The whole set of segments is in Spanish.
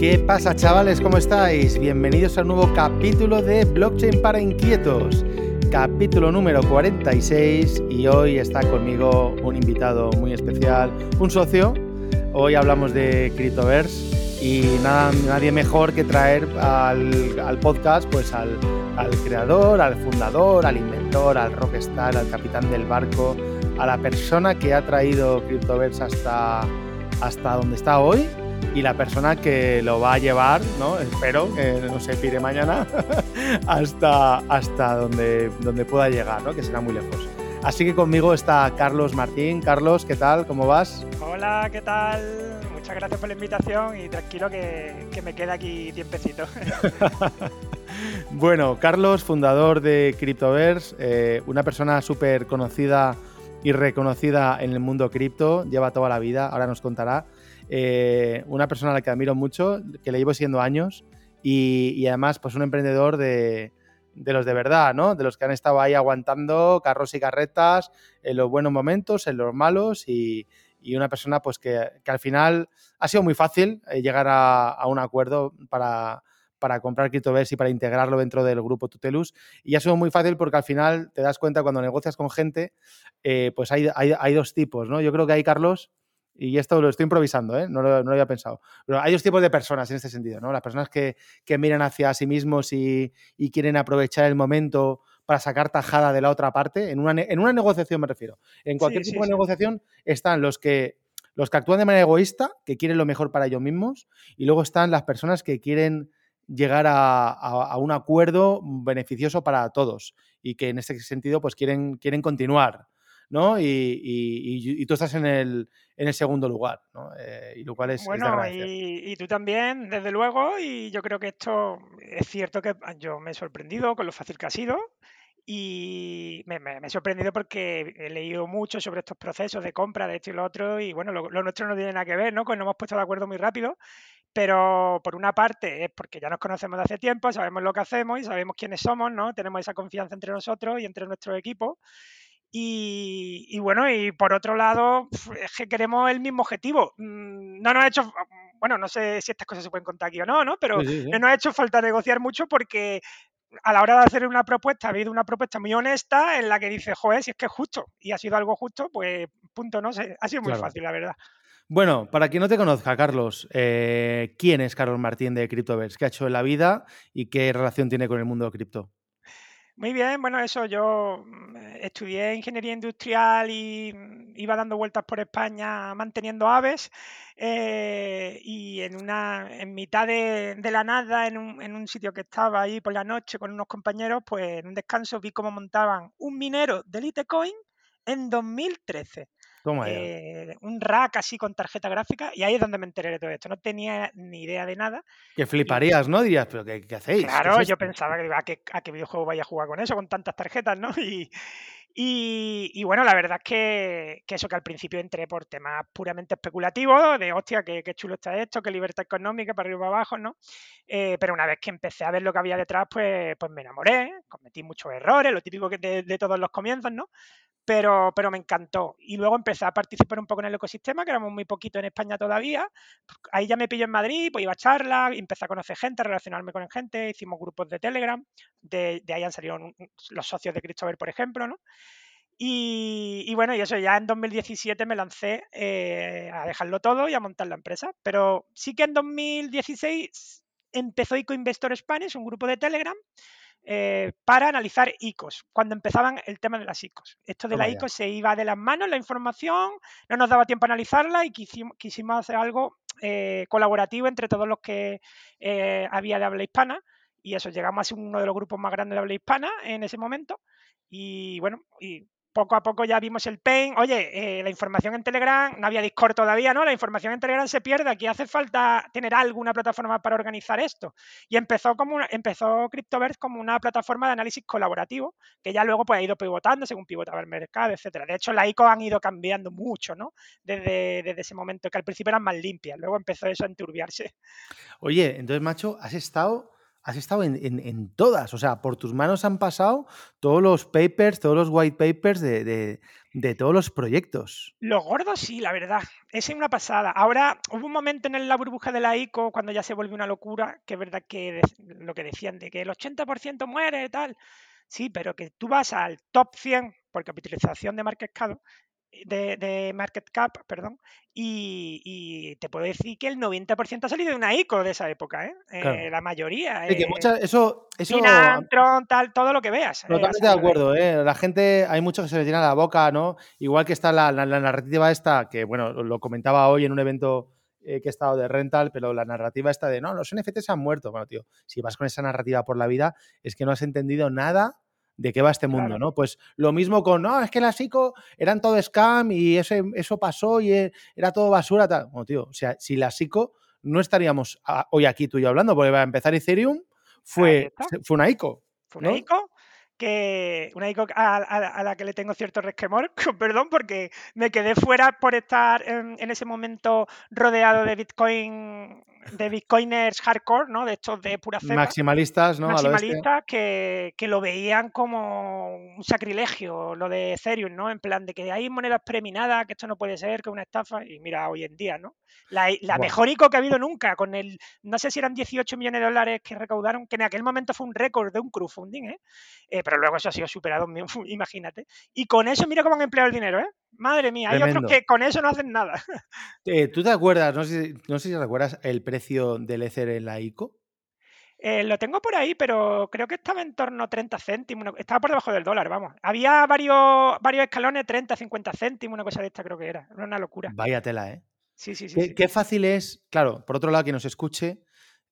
¿Qué pasa chavales? ¿Cómo estáis? Bienvenidos a un nuevo capítulo de Blockchain para Inquietos, capítulo número 46 y hoy está conmigo un invitado muy especial, un socio. Hoy hablamos de Cryptoverse y nada, nadie mejor que traer al, podcast pues al, al creador, al fundador, al inventor, al rockstar, al capitán del barco, a la persona que ha traído Cryptoverse hasta, hasta donde está hoy y la persona que lo va a llevar, ¿no? espero que no se pire mañana, hasta, hasta donde, donde pueda llegar, ¿no? que será muy lejos. Así que conmigo está Carlos Martín. Carlos, ¿qué tal? ¿Cómo vas? Hola, ¿qué tal? Muchas gracias por la invitación y tranquilo que, que me queda aquí tiempecito. bueno, Carlos, fundador de Cryptoverse, eh, una persona súper conocida y reconocida en el mundo cripto, lleva toda la vida, ahora nos contará. Eh, una persona a la que admiro mucho, que le llevo siendo años y, además pues un emprendedor de, los de verdad, ¿no? De los que han estado ahí aguantando carros y carretas en los buenos momentos, en los malos y, una persona pues que, al final ha sido muy fácil eh, llegar a, un acuerdo para, para comprar CryptoVerse y para integrarlo dentro del grupo Tutelus. Y ha sido muy fácil porque al final te das cuenta cuando negocias con gente, eh, pues hay, hay, dos tipos, ¿no? Yo creo que hay, Carlos, y esto lo estoy improvisando, ¿eh? no, lo, había pensado. Pero hay dos tipos de personas en este sentido, ¿no? Las personas que, miran hacia sí mismos y, quieren aprovechar el momento para sacar tajada de la otra parte. En una, en una negociación me refiero. En cualquier tipo de negociación están los que, los que actúan de manera egoísta, que quieren lo mejor para ellos mismos, y luego están las personas que quieren llegar a, un acuerdo beneficioso para todos y que en este sentido pues quieren, quieren continuar. ¿No? Y, tú estás en el, en el segundo lugar, ¿no? Eh, y lo cual es... Bueno, y, tú también, desde luego, y yo creo que esto es cierto que yo me he sorprendido con lo fácil que ha sido. Y me, he sorprendido porque he leído mucho sobre estos procesos de compra de esto y lo otro, y bueno, lo, nuestro no tiene nada que ver, ¿no? Pues nos hemos puesto de acuerdo muy rápido, pero por una parte es porque ya nos conocemos de hace tiempo, sabemos lo que hacemos y sabemos quiénes somos, ¿no? Tenemos esa confianza entre nosotros y entre nuestro equipo. Y, bueno, y por otro lado, es que queremos el mismo objetivo. Mm, no nos ha hecho, bueno, no sé si estas cosas se pueden contar aquí o no, ¿no? Pero no nos ha hecho falta negociar mucho porque a la hora de hacer una propuesta, ha habido una propuesta muy honesta en la que dice, joder, si es que es justo y ha sido algo justo, pues punto, no sé, ha sido muy fácil, la verdad. Bueno, para quien no te conozca, Carlos, eh, ¿quién es Carlos Martín de CryptoVerse? ¿Qué ha hecho en la vida y qué relación tiene con el mundo de cripto? Muy bien, bueno, eso, yo mm, estudié ingeniería industrial y mm, iba dando vueltas por España manteniendo aves eh, y en una en mitad de, la nada, en un, en un, sitio que estaba ahí por la noche con unos compañeros, pues en un descanso vi cómo montaban un minero de Litecoin en 2013. Eh, un rack así con tarjeta gráfica y ahí es donde me enteré de todo esto. No tenía ni idea de nada. Que fliparías, ¿no? Dirías, pero ¿qué, hacéis? Claro, yo pensaba que a qué, a qué videojuego vaya a jugar con eso, con tantas tarjetas, ¿no? Y, y, bueno, la verdad es que, que, eso que al principio entré por temas puramente especulativos, de hostia, qué, chulo está esto, qué libertad económica para arriba y para abajo, ¿no? Eh, pero una vez que empecé a ver lo que había detrás, pues, pues me enamoré, cometí muchos errores, lo típico de, de todos los comienzos, ¿no? Pero, pero me encantó. Y luego empecé a participar un poco en el ecosistema, que éramos muy poquito en España todavía. Ahí ya me pilló en Madrid, pues iba a charlas, empecé a conocer gente, a relacionarme con gente, hicimos grupos de Telegram, de, ahí han salido los socios de Christopher, por ejemplo, ¿no? Y, bueno, y eso ya en 2017 me lancé eh, a dejarlo todo y a montar la empresa. Pero sí que en 2016 empezó Investor Spanish, un grupo de Telegram, eh, para analizar ICOs, cuando empezaban el tema de las ICOs. Esto de la ICOs se iba de las manos, la información, no nos daba tiempo a analizarla y quisimos, hacer algo eh, colaborativo entre todos los que eh, había de habla hispana. Y eso, llegamos a ser uno de los grupos más grandes de habla hispana en ese momento. Y bueno, y poco a poco ya vimos el pain. Oye, eh, la información en Telegram, no había Discord todavía, ¿no? La información en Telegram se pierde, aquí hace falta tener alguna plataforma para organizar esto. Y empezó como empezó Cryptoverse como una plataforma de análisis colaborativo, que ya luego pues, ha ido pivotando según pivotaba el mercado, etcétera. De hecho, las ICO han ido cambiando mucho, ¿no? Desde, desde ese momento, que al principio eran más limpias, luego empezó eso a enturbiarse. Oye, entonces, macho, has estado has estado en, todas. O sea, por tus manos han pasado todos los papers, todos los white papers de, todos los proyectos. Los gordos sí, la verdad. Es una pasada. Ahora, hubo un momento en la burbuja de la ICO cuando ya se volvió una locura, que es verdad que lo que decían de que el 80% muere y tal. Sí, pero que tú vas al top 100 por capitalización de market cap de, market cap, perdón, y, te puedo decir que el 90% ha salido de una ICO de esa época, ¿eh? eh la mayoría. que eh, eso, eso tal, todo lo que veas. Eh, Totalmente de acuerdo, ¿eh? La gente, hay mucho que se le llena la boca, ¿no? Igual que está la, narrativa esta, que bueno, lo comentaba hoy en un evento que he estado de rental, pero la narrativa esta de no, los NFTs han muerto. Bueno, tío, si vas con esa narrativa por la vida, es que no has entendido nada de qué va este mundo, ¿no? Pues lo mismo con, no, es que las ICO eran todo scam y ese, eso pasó y e, era todo basura, tal. Bueno, tío, o sea, si las ICO no estaríamos hoy aquí tú y yo hablando, porque va a empezar Ethereum, fue, fue una ICO. Fue una ICO que una ICO a, la que le tengo cierto resquemor, perdón, porque me quedé fuera por estar en, en, ese momento rodeado de Bitcoin de bitcoiners hardcore, ¿no? De estos de pura cepa. Maximalistas, ¿no? Maximalistas que, que, lo veían como un sacrilegio, lo de Ethereum, ¿no? En plan de que hay monedas preminadas, que esto no puede ser, que es una estafa. Y mira, hoy en día, ¿no? La, mejor ICO que ha habido nunca, con el, no sé si eran 18 millones de dólares que recaudaron, que en aquel momento fue un récord de un crowdfunding, ¿eh? eh pero luego eso ha sido superado, imagínate. Y con eso mira cómo han empleado el dinero, ¿eh? Madre mía, hay otros que con eso no hacen nada. Eh, ¿Tú te acuerdas, no sé, no sé si recuerdas el precio del Ether en la ICO? Eh, lo tengo por ahí, pero creo que estaba en torno a 30 céntimos. Estaba por debajo del dólar, vamos. Había varios, varios escalones, 30, 50 céntimos, una cosa de esta creo que era. Era una locura. Vaya tela, ¿eh? Sí, sí, sí. Qué, fácil es, claro, por otro lado, que nos escuche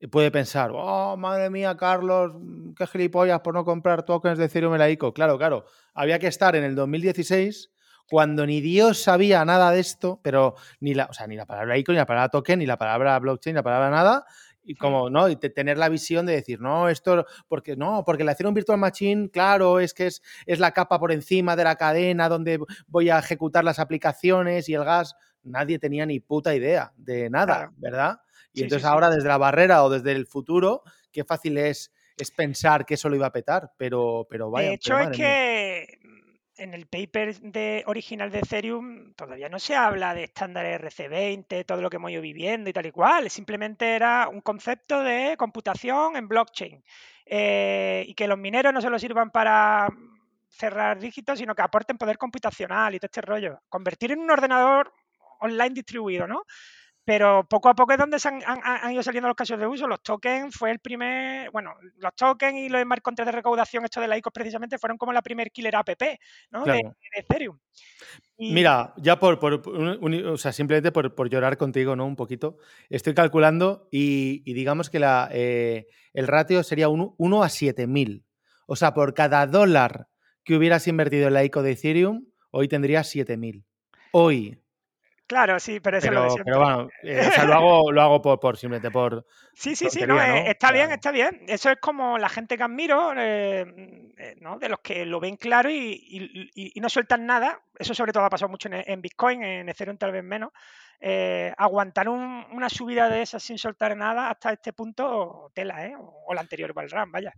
eh, puede pensar, oh, madre mía, Carlos, mm, qué gilipollas por no comprar tokens de Ethereum en la ICO. Claro, claro. Había que estar en el 2016 cuando ni Dios sabía nada de esto, pero ni la, o sea, ni la palabra ICO, ni la palabra token, ni la palabra blockchain, ni la palabra nada, y como, ¿no? Y tener la visión de decir, no, esto, porque no, porque la un Virtual Machine, claro, es que es, es la capa por encima de la cadena donde voy a ejecutar las aplicaciones y el gas. Nadie tenía ni puta idea de nada, ¿verdad? Y entonces ahora desde la barrera o desde el futuro, qué fácil es, es pensar que eso lo iba a petar, pero, pero vaya. De hecho, es que en el paper de, original de Ethereum todavía no se habla de estándares RC20, todo lo que hemos ido viviendo y tal y cual. Simplemente era un concepto de computación en blockchain. Eh, y que los mineros no solo sirvan para cerrar dígitos, sino que aporten poder computacional y todo este rollo. Convertir en un ordenador online distribuido, ¿no? pero poco a poco es donde se han, ido saliendo los casos de uso. Los tokens fue el primer, bueno, los tokens y los smart contracts de recaudación, estos de la ICOs precisamente, fueron como la primer killer app, ¿no? De, Ethereum. Mira, ya por, o sea, simplemente por, llorar contigo, ¿no? Un poquito. Estoy calculando y, digamos que la, eh, el ratio sería 1 a 7000. O sea, por cada dólar que hubieras invertido en la ICO de Ethereum, hoy tendrías 7000. Hoy. Claro, sí, pero eso es lo de siempre. Pero bueno, eh, o sea, lo hago, lo hago por, por simplemente por. Sí, sí, sí, no, eh, está bien, está bien. Eso es como la gente que admiro, eh, ¿no? De los que lo ven claro y, y, no sueltan nada. Eso sobre todo ha pasado mucho en, Bitcoin, en Ethereum tal vez menos. aguantar una subida de esas sin soltar nada hasta este punto, tela, ¿eh? O, la anterior Valram, vaya.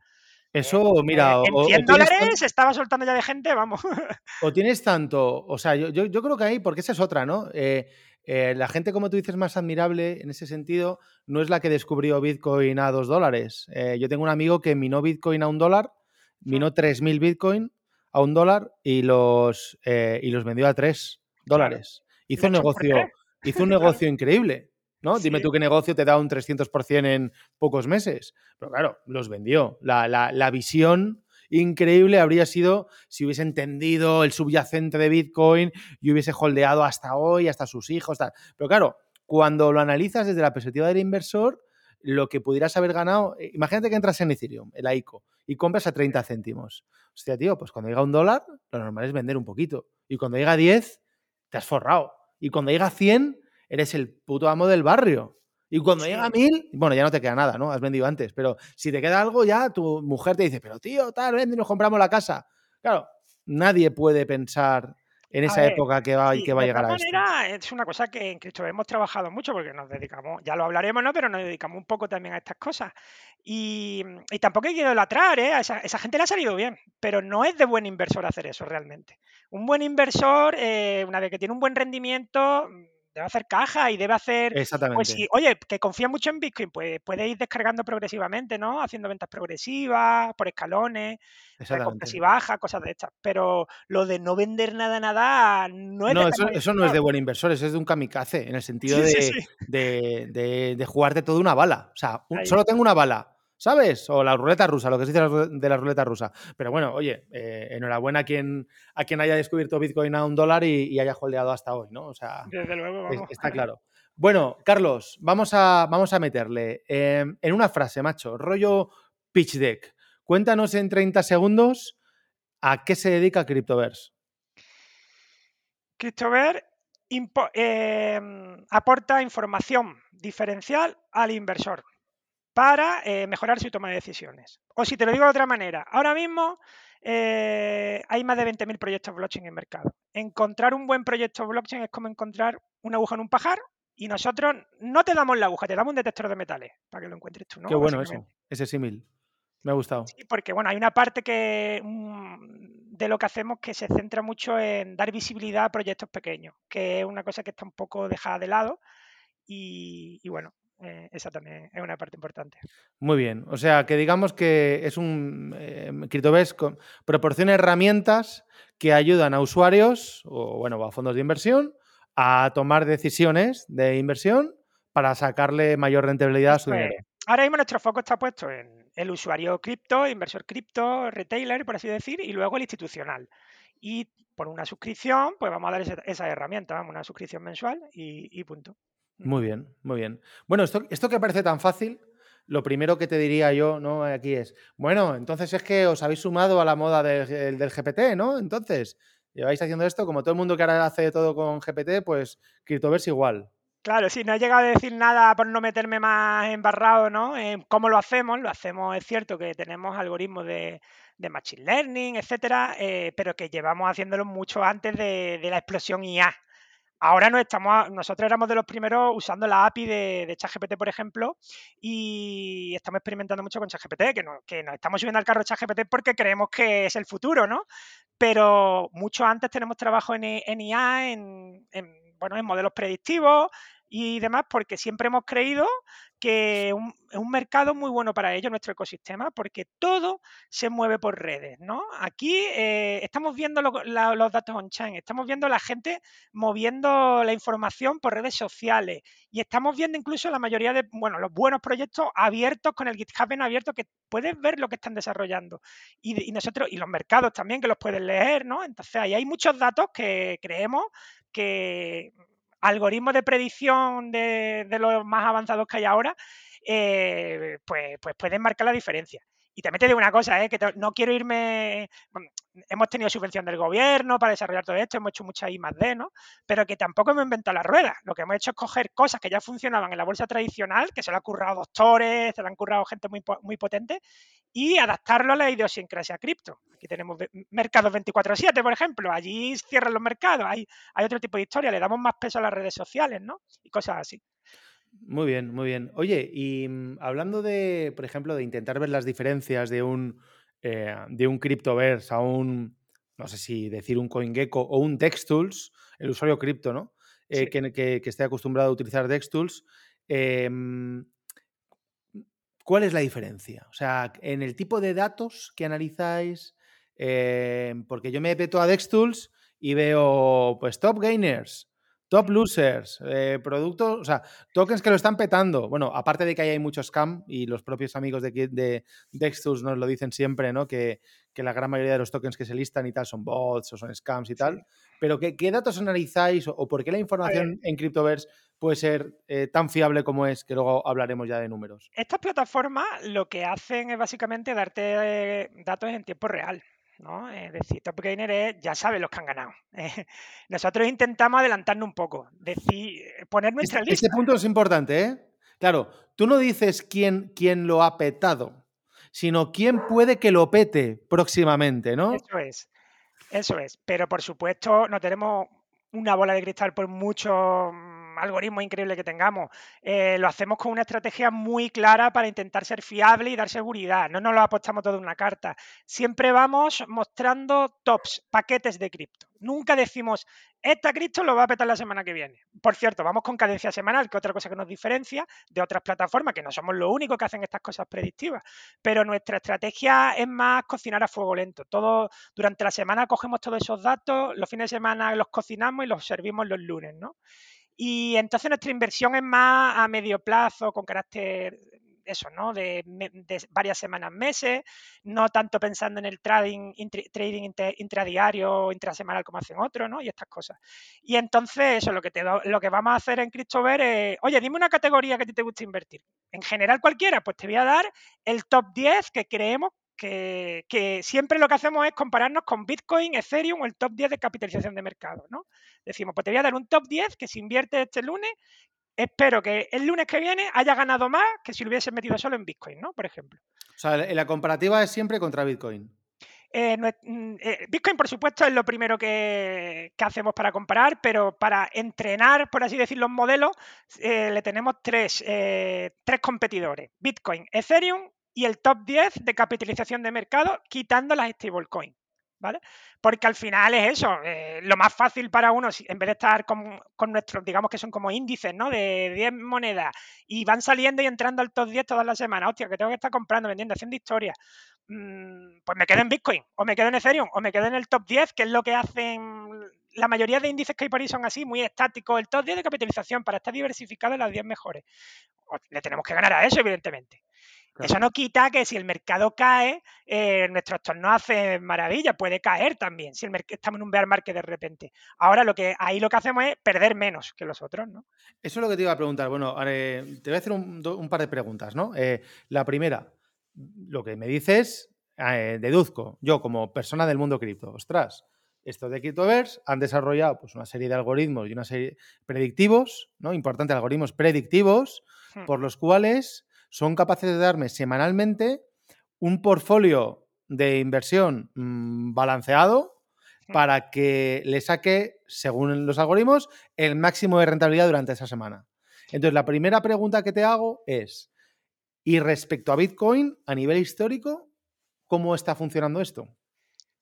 Eso, mira. en 100 dólares estaba soltando ya de gente, vamos. O tienes tanto, o sea, yo, yo, creo que ahí, porque esa es otra, ¿no? Eh, eh, la gente, como tú dices, más admirable en ese sentido, no es la que descubrió Bitcoin a dos dólares. Eh, yo tengo un amigo que minó Bitcoin a un dólar, minó 3.000 Bitcoin a un dólar y los, y los vendió a tres dólares. Hizo un negocio, hizo un negocio increíble. ¿No? Dime tú qué negocio te da un 300% en pocos meses. Pero claro, los vendió. La, visión increíble habría sido si hubiese entendido el subyacente de Bitcoin y hubiese holdeado hasta hoy, hasta sus hijos. Tal. Pero claro, cuando lo analizas desde la perspectiva del inversor, lo que pudieras haber ganado, eh, imagínate que entras en Ethereum, el ICO, y compras a 30 céntimos. Hostia, tío, pues cuando llega un dólar, lo normal es vender un poquito. Y cuando llega a 10, te has forrado. Y cuando llega a 100, eres el puto amo del barrio. Y cuando llega a mil, bueno, ya no te queda nada, ¿no? Has vendido antes, pero si te queda algo ya, tu mujer te dice, pero tío, tal, vende y nos compramos la casa. Claro, nadie puede pensar en esa época que va, que va a llegar a esto? manera, es una cosa que en Cristo hemos trabajado mucho porque nos dedicamos, ya lo hablaremos, ¿no? Pero nos dedicamos un poco también a estas cosas. Y, tampoco hay que idolatrar, ¿eh? esa, esa, gente le ha salido bien, pero no es de buen inversor hacer eso realmente. Un buen inversor, eh, una vez que tiene un buen rendimiento, debe hacer caja y debe hacer. Pues Exactamente. oye, que confía mucho en Bitcoin, pues puede ir descargando progresivamente, ¿no? Haciendo ventas progresivas, por escalones, compras y bajas, cosas de estas. Pero lo de no vender nada, nada, no es No, eso, eso, no es de buen inversor, eso es de un kamikaze, en el sentido de, de, de, de, jugarte toda una bala. O sea, solo tengo una bala ¿sabes? O la ruleta rusa, lo que se dice de la ruleta rusa. Pero bueno, oye, eh, enhorabuena a quien, a quien haya descubierto Bitcoin a un dólar y, haya holdeado hasta hoy, ¿no? O sea, Desde luego, vamos. está claro. Bueno, Carlos, vamos a, vamos a meterle em, en una frase, macho, rollo pitch deck. Cuéntanos en 30 segundos a qué se dedica Cryptoverse. Cryptoverse em, aporta información diferencial al inversor para eh, mejorar su toma de decisiones. O si te lo digo de otra manera, ahora mismo eh, hay más de 20.000 proyectos blockchain en mercado. Encontrar un buen proyecto blockchain es como encontrar una aguja en un pajar y nosotros no te damos la aguja, te damos un detector de metales para que lo encuentres tú. ¿no? Qué bueno eso, ese símil. Me ha gustado. Sí, porque bueno, hay una parte que mm, de lo que hacemos que se centra mucho en dar visibilidad a proyectos pequeños, que es una cosa que está un poco dejada de lado. y bueno, eh, esa también es una parte importante. Muy bien. O sea, que digamos que es un eh, proporciona herramientas que ayudan a usuarios o bueno, a fondos de inversión a tomar decisiones de inversión para sacarle mayor rentabilidad a su dinero. Ahora mismo nuestro foco está puesto en el usuario cripto, inversor cripto, retailer, por así decir, y luego el institucional. Y por una suscripción, pues vamos a dar esa, herramienta, vamos, una suscripción mensual y punto. Muy bien, muy bien. Bueno, esto, esto que parece tan fácil, lo primero que te diría yo, ¿no? Aquí es, bueno, entonces es que os habéis sumado a la moda del, del GPT, ¿no? Entonces, lleváis haciendo esto, como todo el mundo que ahora hace todo con GPT, pues Cryptoverse igual. Claro, sí, no he llegado a decir nada por no meterme más embarrado, ¿no? ¿Cómo lo hacemos? Lo hacemos, es cierto que tenemos algoritmos de, Machine Learning, etcétera, eh, pero que llevamos haciéndolo mucho antes de, de la explosión IA. Ahora no estamos, nosotros éramos de los primeros usando la API de, ChatGPT, por ejemplo, y estamos experimentando mucho con ChatGPT, que nos estamos subiendo al carro ChatGPT porque creemos que es el futuro, ¿no? Pero mucho antes tenemos trabajo en, en IA, en, en, bueno, en modelos predictivos, y demás, porque siempre hemos creído que es un mercado muy bueno para ello, nuestro ecosistema, porque todo se mueve por redes, ¿no? Aquí eh, estamos viendo los datos on-chain, estamos viendo la gente moviendo la información por redes sociales y estamos viendo incluso la mayoría de, bueno, los buenos proyectos abiertos con el GitHub en abierto que puedes ver lo que están desarrollando y, y nosotros, y los mercados también que los puedes leer, ¿no? Entonces ahí hay muchos datos que creemos que algoritmos de predicción de, los más avanzados que hay ahora, eh, pues, pues pueden marcar la diferencia. Y también te digo una cosa, ¿eh? que no quiero irme. hemos tenido subvención del gobierno para desarrollar todo esto, hemos hecho mucha I más D, ¿no? Pero que tampoco hemos inventado la rueda. Lo que hemos hecho es coger cosas que ya funcionaban en la bolsa tradicional, que se lo han currado doctores, se lo han currado gente muy, muy potente, y adaptarlo a la idiosincrasia cripto. Aquí tenemos mercados 24-7, por ejemplo. Allí cierran los mercados. Hay, hay otro tipo de historia. Le damos más peso a las redes sociales, ¿no? Y cosas así. Muy bien, muy bien. Oye, y mm, hablando de, por ejemplo, de intentar ver las diferencias de un, eh, de un Cryptoverse a un, no sé si decir un CoinGecko o un DexTools, el usuario cripto, ¿no? Eh, que, esté acostumbrado a utilizar DexTools. Em, ¿Cuál es la diferencia? O sea, en el tipo de datos que analizáis, em, porque yo me meto a DexTools y veo, pues, top gainers, Top losers, eh, productos, o sea, tokens que lo están petando. Bueno, aparte de que ahí hay mucho scam y los propios amigos de, de Dextus nos lo dicen siempre, ¿no? Que, la gran mayoría de los tokens que se listan y tal son bots o son scams y tal. Pero ¿qué, datos analizáis o, por qué la información en Cryptoverse puede ser eh, tan fiable como es? Que luego hablaremos ya de números. Estas plataformas lo que hacen es básicamente darte eh, datos en tiempo real. ¿No? Es decir, Top Gainer es, ya sabes los que han ganado. nosotros intentamos adelantarnos un poco, decir, poner nuestra este, lista. Este punto es importante, ¿eh? Claro, tú no dices quién, quién lo ha petado, sino quién puede que lo pete próximamente, ¿no? Eso es. Eso es, pero por supuesto no tenemos una bola de cristal por mucho algoritmo increíble que tengamos. Eh, lo hacemos con una estrategia muy clara para intentar ser fiable y dar seguridad. No nos lo apostamos todo en una carta. Siempre vamos mostrando tops, paquetes de cripto. Nunca decimos, esta cripto lo va a petar la semana que viene. Por cierto, vamos con cadencia semanal, que otra cosa que nos diferencia de otras plataformas, que no somos los únicos que hacen estas cosas predictivas. Pero nuestra estrategia es más cocinar a fuego lento. Todo, durante la semana cogemos todos esos datos, los fines de semana los cocinamos y los servimos los lunes, ¿no? Y entonces nuestra inversión es más a medio plazo, con carácter eso, ¿no? De, varias semanas, meses, no tanto pensando en el trading, trading intradiario o intrasemanal como hacen otros, ¿no? Y estas cosas. Y entonces, eso, lo que, te lo que vamos a hacer en CryptoVer es, oye, dime una categoría que a ti te gusta invertir. En general cualquiera, pues te voy a dar el top 10 que creemos que, siempre lo que hacemos es compararnos con Bitcoin, Ethereum o el top 10 de capitalización de mercado, ¿no? Decimos, pues te voy a dar un top 10 que si inviertes este lunes, espero que el lunes que viene haya ganado más que si lo hubieses metido solo en Bitcoin, ¿no? Por ejemplo. O sea, la comparativa es siempre contra Bitcoin. Eh, mm, eh, Bitcoin, por supuesto, es lo primero que, hacemos para comparar, pero para entrenar, por así decirlo, los modelos, eh, le tenemos tres, tres competidores: Bitcoin, Ethereum y el top 10 de capitalización de mercado quitando las stablecoins. ¿Vale? Porque al final es eso, eh, lo más fácil para uno, en vez de estar con, nuestros, digamos que son como índices, ¿no? De 10 monedas y van saliendo y entrando al top 10 todas las semanas, hostia, que tengo que estar comprando, vendiendo, haciendo historia, mm, pues me quedo en Bitcoin, o me quedo en Ethereum, o me quedo en el top 10, que es lo que hacen, la mayoría de índices que hay por ahí son así, muy estáticos, el top 10 de capitalización para estar diversificado en las 10 mejores. Le tenemos que ganar a eso, evidentemente. Eso no quita que si el mercado cae, eh, nuestro stock no hace maravilla, puede caer también si el estamos en un bear market de repente. Ahora lo que ahí lo que hacemos es perder menos que los otros, ¿no? Eso es lo que te iba a preguntar. Bueno, te voy a hacer un, par de preguntas, ¿no? Eh, la primera, lo que me dices, eh, deduzco, yo como persona del mundo cripto, ostras, estos de CryptoVerse han desarrollado pues, una serie de algoritmos y una serie predictivos, ¿no? Importante, algoritmos predictivos, hmm. por los cuales son capaces de darme semanalmente un portfolio de inversión mm, balanceado para que le saque, según los algoritmos, el máximo de rentabilidad durante esa semana. Entonces, la primera pregunta que te hago es, y respecto a Bitcoin, a nivel histórico, ¿cómo está funcionando esto?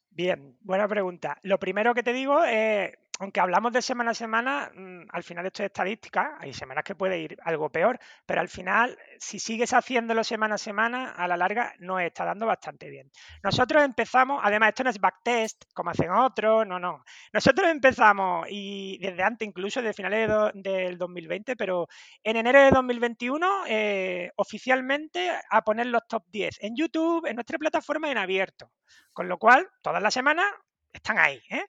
Bien, buena pregunta. Lo primero que te digo es aunque hablamos de semana a semana, mm, al final esto es estadística, hay semanas que puede ir algo peor, pero al final, si sigues haciéndolo semana a semana, a la larga nos está dando bastante bien. Nosotros empezamos, además esto no es backtest, como hacen otros, no, no. Nosotros empezamos, y desde antes, incluso de finales del 2020, pero en enero de 2021, eh, oficialmente a poner los top 10 en YouTube, en nuestra plataforma en abierto. Con lo cual, todas las semanas están ahí. ¿eh?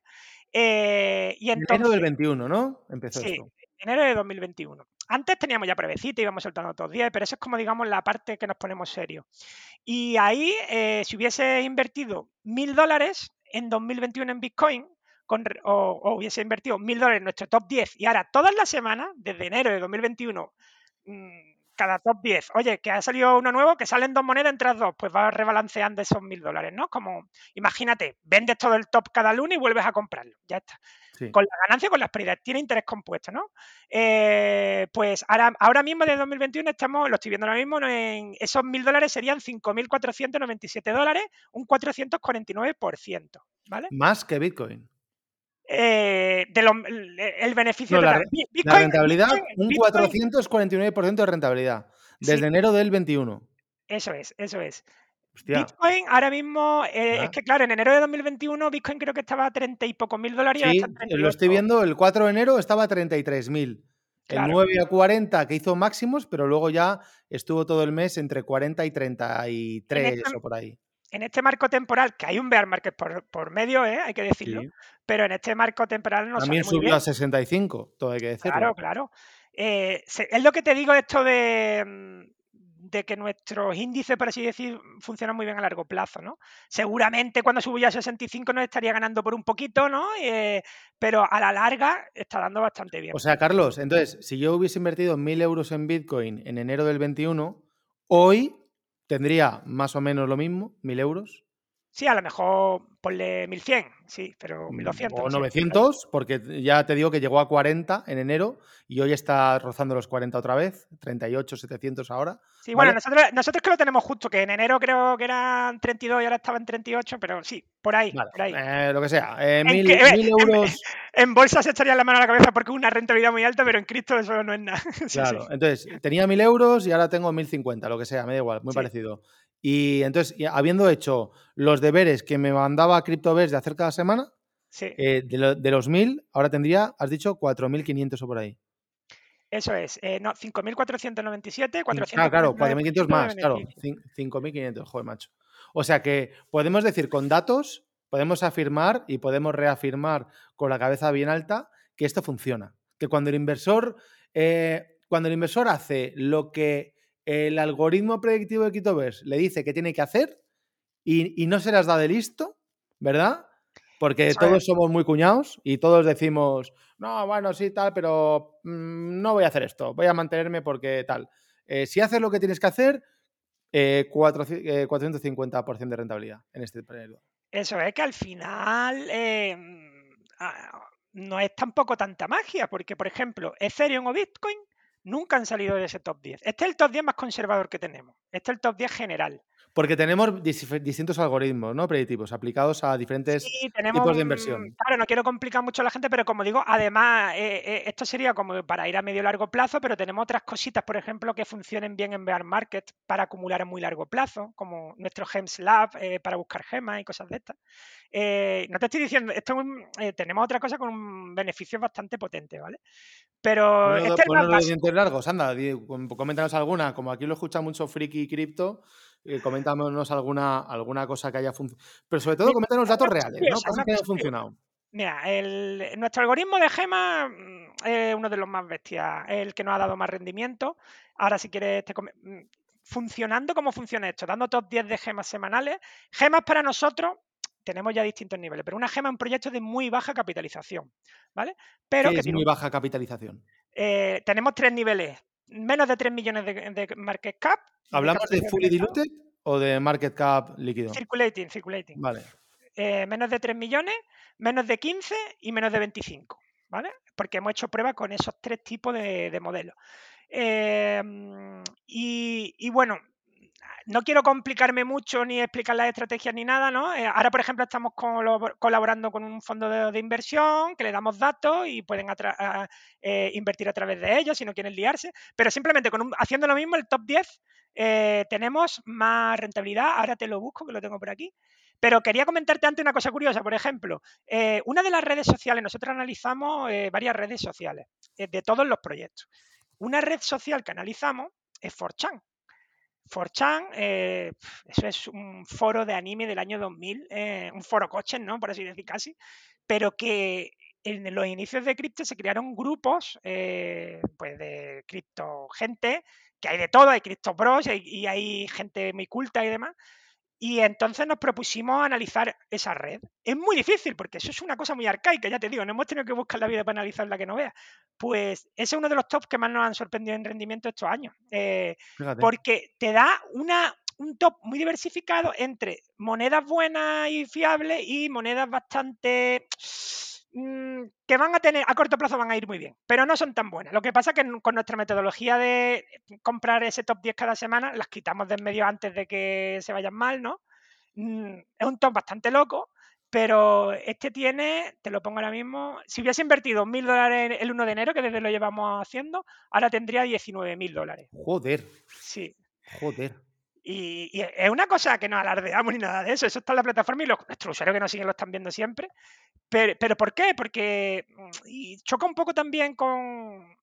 Eh, y entonces, enero del 21, ¿no? Empezó sí, enero de 2021. Antes teníamos ya prevecita, íbamos soltando todos los días, pero eso es como, digamos, la parte que nos ponemos serio. Y ahí, eh, si hubiese invertido mil dólares en 2021 en Bitcoin, o, hubiese invertido mil dólares en nuestro top 10 y ahora todas las semanas, desde enero de 2021, cada top 10. Oye, que ha salido uno nuevo, que salen dos monedas entre las dos, pues va rebalanceando esos mil dólares, ¿no? Como, imagínate, vendes todo el top cada lunes y vuelves a comprarlo, ya está. Con la ganancia, con las pérdidas, tiene interés compuesto, ¿no? Eh, pues ahora, ahora mismo de 2021 estamos, lo estoy viendo ahora mismo, en esos mil dólares serían 5.497 dólares, un 449%, ¿vale? Más que Bitcoin. Eh, el beneficio de la, rentabilidad, un 449% de rentabilidad desde enero del 21. Eso es, eso es. Bitcoin ahora mismo, eh, es que claro, en enero de 2021 Bitcoin creo que estaba a 30 y pocos mil dólares. Sí, lo estoy viendo, el 4 de enero estaba a 33 mil. El 9 a 40 que hizo máximos, pero luego ya estuvo todo el mes entre 40 y 33 o por ahí en este marco temporal, que hay un bear market por, medio, ¿eh? hay que decirlo, pero en este marco temporal no También subió a 65, todo hay que decirlo. Claro, claro. Eh, es lo que te digo esto de, mm, de que nuestros índices, por así decir, funcionan muy bien a largo plazo, ¿no? Seguramente cuando subió a 65 nos estaría ganando por un poquito, ¿no? Eh, pero a la larga está dando bastante bien. O sea, Carlos, entonces, si yo hubiese invertido 1.000 euros en Bitcoin en enero del 21, hoy tendría más o menos lo mismo, mil euros. Sí, a lo mejor ponle 1100, sí, pero 1200. Mm, o 900, porque ya te digo que llegó a 40 en enero y hoy está rozando los 40 otra vez, 38, 700 ahora. Sí, bueno, nosotros, nosotros que lo tenemos justo, que en enero creo que eran 32 y ahora estaban 38, pero sí, por ahí. por ahí. Eh, lo que sea, eh, mil, euros. En, bolsa se echaría la mano a la cabeza porque es una rentabilidad muy alta, pero en Cristo eso no es nada. claro, entonces tenía 1000 euros y ahora tengo 1050, lo que sea, me da igual, muy parecido. Y entonces, habiendo hecho los deberes que me mandaba CryptoVest de hacer cada semana, eh, de, los 1000, ahora tendría, has dicho, 4500 o por ahí. Eso es, eh, no, 5.497, 400. Ah, claro, 4.500 más, claro, 5.500, joder, macho. O sea que podemos decir con datos, podemos afirmar y podemos reafirmar con la cabeza bien alta que esto funciona. Que cuando el inversor, eh, cuando el inversor hace lo que el algoritmo predictivo de Kitoverse le dice que tiene que hacer y, no se las da de listo, ¿verdad? Porque todos somos muy cuñados y todos decimos, no, bueno, sí, tal, pero mm, no voy a hacer esto, voy a mantenerme porque tal. Eh, si haces lo que tienes que hacer, eh, 450% de rentabilidad en este periodo. Eso es que al final eh, ah, no es tampoco tanta magia, porque por ejemplo, Ethereum o Bitcoin nunca han salido de ese top 10. Este es el top 10 más conservador que tenemos. Este es el top 10 general. Porque tenemos distintos algoritmos ¿no? predictivos aplicados a diferentes tipos de inversión. Claro, no quiero complicar mucho a la gente, pero como digo, además, eh, eh, esto sería como para ir a medio largo plazo, pero tenemos otras cositas, por ejemplo, que funcionen bien en bear market para acumular a muy largo plazo, como nuestro Gems Lab eh, para buscar gemas y cosas de estas. no te estoy diciendo, esto tenemos otra cosa con un beneficio bastante potente, ¿vale? Pero este es dientes largos, anda, coméntanos alguna, como aquí lo escucha mucho Friki Cripto eh, coméntanos alguna, alguna cosa que haya funcionado. Pero sobre todo, coméntanos datos reales, ¿no? Cosas que hayan funcionado. Mira, nuestro algoritmo de gema mm, es uno de los más bestias, es el que nos ha dado más rendimiento. Ahora, si quieres, mm, funcionando, ¿cómo funciona esto? Dando top 10 de gemas semanales. Gemas para nosotros tenemos ya distintos niveles, pero una gema es un proyecto de muy baja capitalización, ¿vale? Pero ¿Qué es muy baja capitalización? Eh, tenemos tres niveles, menos de 3 millones de, market cap. ¿Hablamos de, fully diluted o de market cap líquido? Circulating, circulating. Vale. Eh, menos de 3 millones, menos de 15 y menos de 25, ¿vale? Porque hemos hecho pruebas con esos tres tipos de, modelos. Eh, y, bueno, no quiero complicarme mucho ni explicar las estrategias ni nada, ¿no? Eh, ahora, por ejemplo, estamos colaborando con un fondo de, inversión que le damos datos y pueden eh, invertir a través de ellos si no quieren liarse, pero simplemente haciendo lo mismo, el top 10, eh, tenemos más rentabilidad. Ahora te lo busco, que lo tengo por aquí. Pero quería comentarte antes una cosa curiosa. Por ejemplo, una de las redes sociales, nosotros analizamos varias redes sociales de todos los proyectos. Una red social que analizamos es 4chan. 4chan, eh, eso es un foro de anime del año 2000, eh, un foro coches, ¿no? Por así decir casi, pero que en los inicios de cripto se crearon grupos eh, pues de cripto gente, que hay de todo, hay cripto pros y hay gente muy culta y demás, y entonces nos propusimos analizar esa red. Es muy difícil porque eso es una cosa muy arcaica, ya te digo, no hemos tenido que buscar la vida para analizar la que no veas. Pues ese es uno de los tops que más nos han sorprendido en rendimiento estos años. Eh, porque te da una, un top muy diversificado entre monedas buenas y fiables y monedas bastante que van a tener, a corto plazo van a ir muy bien, pero no son tan buenas. Lo que pasa es que con nuestra metodología de comprar ese top 10 cada semana, las quitamos de en medio antes de que se vayan mal, ¿no? Mm, es un top bastante loco, pero este tiene, te lo pongo ahora mismo, si hubiese invertido mil dólares el 1 de enero, que desde lo llevamos haciendo, ahora tendría 19 mil dólares. Joder. Sí. Joder. Y, es una cosa que no alardeamos ni nada de eso. Eso está en la plataforma y los, nuestros usuarios que nos siguen lo están viendo siempre. Pero, pero ¿por qué? Porque mm, y choca un poco también con,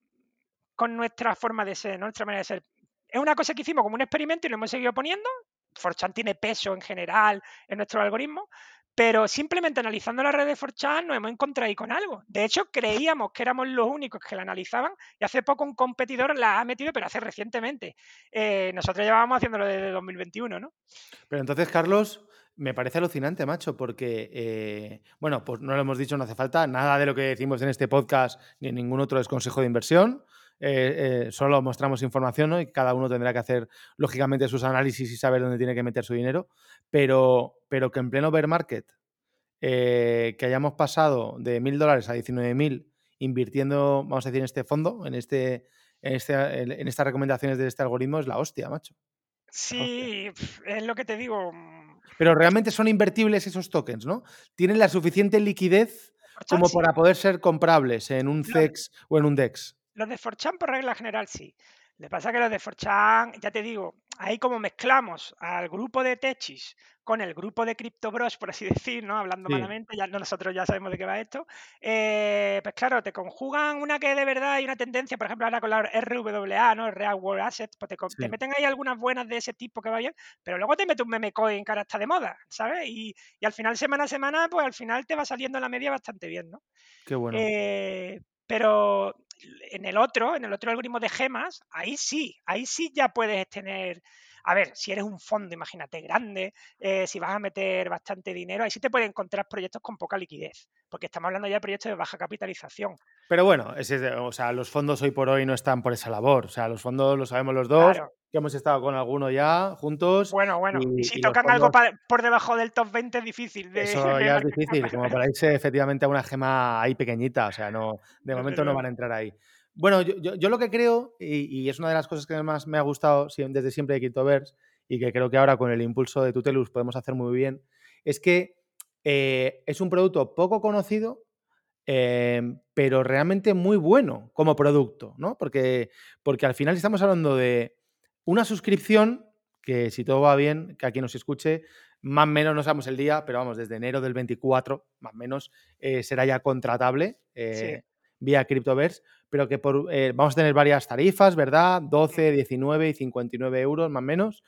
con nuestra forma de ser, nuestra manera de ser. Es una cosa que hicimos como un experimento y lo hemos seguido poniendo. Forchan tiene peso en general en nuestro algoritmo, pero simplemente analizando la red de 4chan nos hemos encontrado ahí con algo. De hecho, creíamos que éramos los únicos que la analizaban y hace poco un competidor la ha metido, pero hace recientemente. Eh, nosotros llevábamos haciéndolo desde 2021, ¿no? Pero entonces, Carlos, me parece alucinante, macho, porque, eh, bueno, pues no lo hemos dicho, no hace falta. Nada de lo que decimos en este podcast ni en ningún otro es consejo de inversión. Eh, solo mostramos información ¿no? y cada uno tendrá que hacer, lógicamente, sus análisis y saber dónde tiene que meter su dinero. Pero, pero que en pleno bear market eh, que hayamos pasado de mil dólares a 19.000 invirtiendo, vamos a decir, en este fondo, en, este, en, este, en estas recomendaciones de este algoritmo, es la hostia, macho. Sí, es lo que te digo. Mm. Pero realmente son invertibles esos tokens, ¿no? Tienen la suficiente liquidez como para poder ser comprables en un CEX o en un DEX. Los de Forchan, por regla general, sí. Le pasa que los de Forchan, ya te digo, ahí como mezclamos al grupo de Techis con el grupo de CryptoBros, por así decir, ¿no? Hablando malamente, ya nosotros ya sabemos de qué va esto. Eh, pues claro, te conjugan una que de verdad hay una tendencia, por ejemplo, ahora con la RWA, ¿no? Real World Assets, pues te, meten ahí algunas buenas de ese tipo que va bien, pero luego te mete un meme coin que ahora está de moda, ¿sabes? Y, al final, semana a semana, pues al final te va saliendo la media bastante bien, ¿no? Qué bueno. Eh, pero en el otro, en el otro algoritmo de gemas, ahí sí, ahí sí ya puedes tener. A ver, si eres un fondo, imagínate, grande, eh, si vas a meter bastante dinero, ahí sí te puedes encontrar proyectos con poca liquidez, porque estamos hablando ya de proyectos de baja capitalización. Pero bueno, o sea, los fondos hoy por hoy no están por esa labor. O sea, los fondos lo sabemos los dos, que hemos estado con alguno ya juntos. Bueno, bueno, y, si tocan algo por debajo del top 20 es difícil. De, eso ya es difícil, como para irse efectivamente a una gema ahí pequeñita. O sea, no, de momento no van a entrar ahí. Bueno, yo, lo que creo, y, es una de las cosas que más me ha gustado desde siempre de Cryptoverse, y que creo que ahora con el impulso de Tutelus podemos hacer muy bien, es que eh, es un producto poco conocido, Em, pero realmente muy bueno como producto, ¿no? Porque, porque al final estamos hablando de una suscripción que si todo va bien, que aquí nos escuche, más o menos no sabemos el día, pero vamos, desde enero del 24, más o menos, eh, será ya contratable eh, vía Cryptoverse, pero que por, eh, vamos a tener varias tarifas, ¿verdad? 12, 19 y 59 euros más o menos.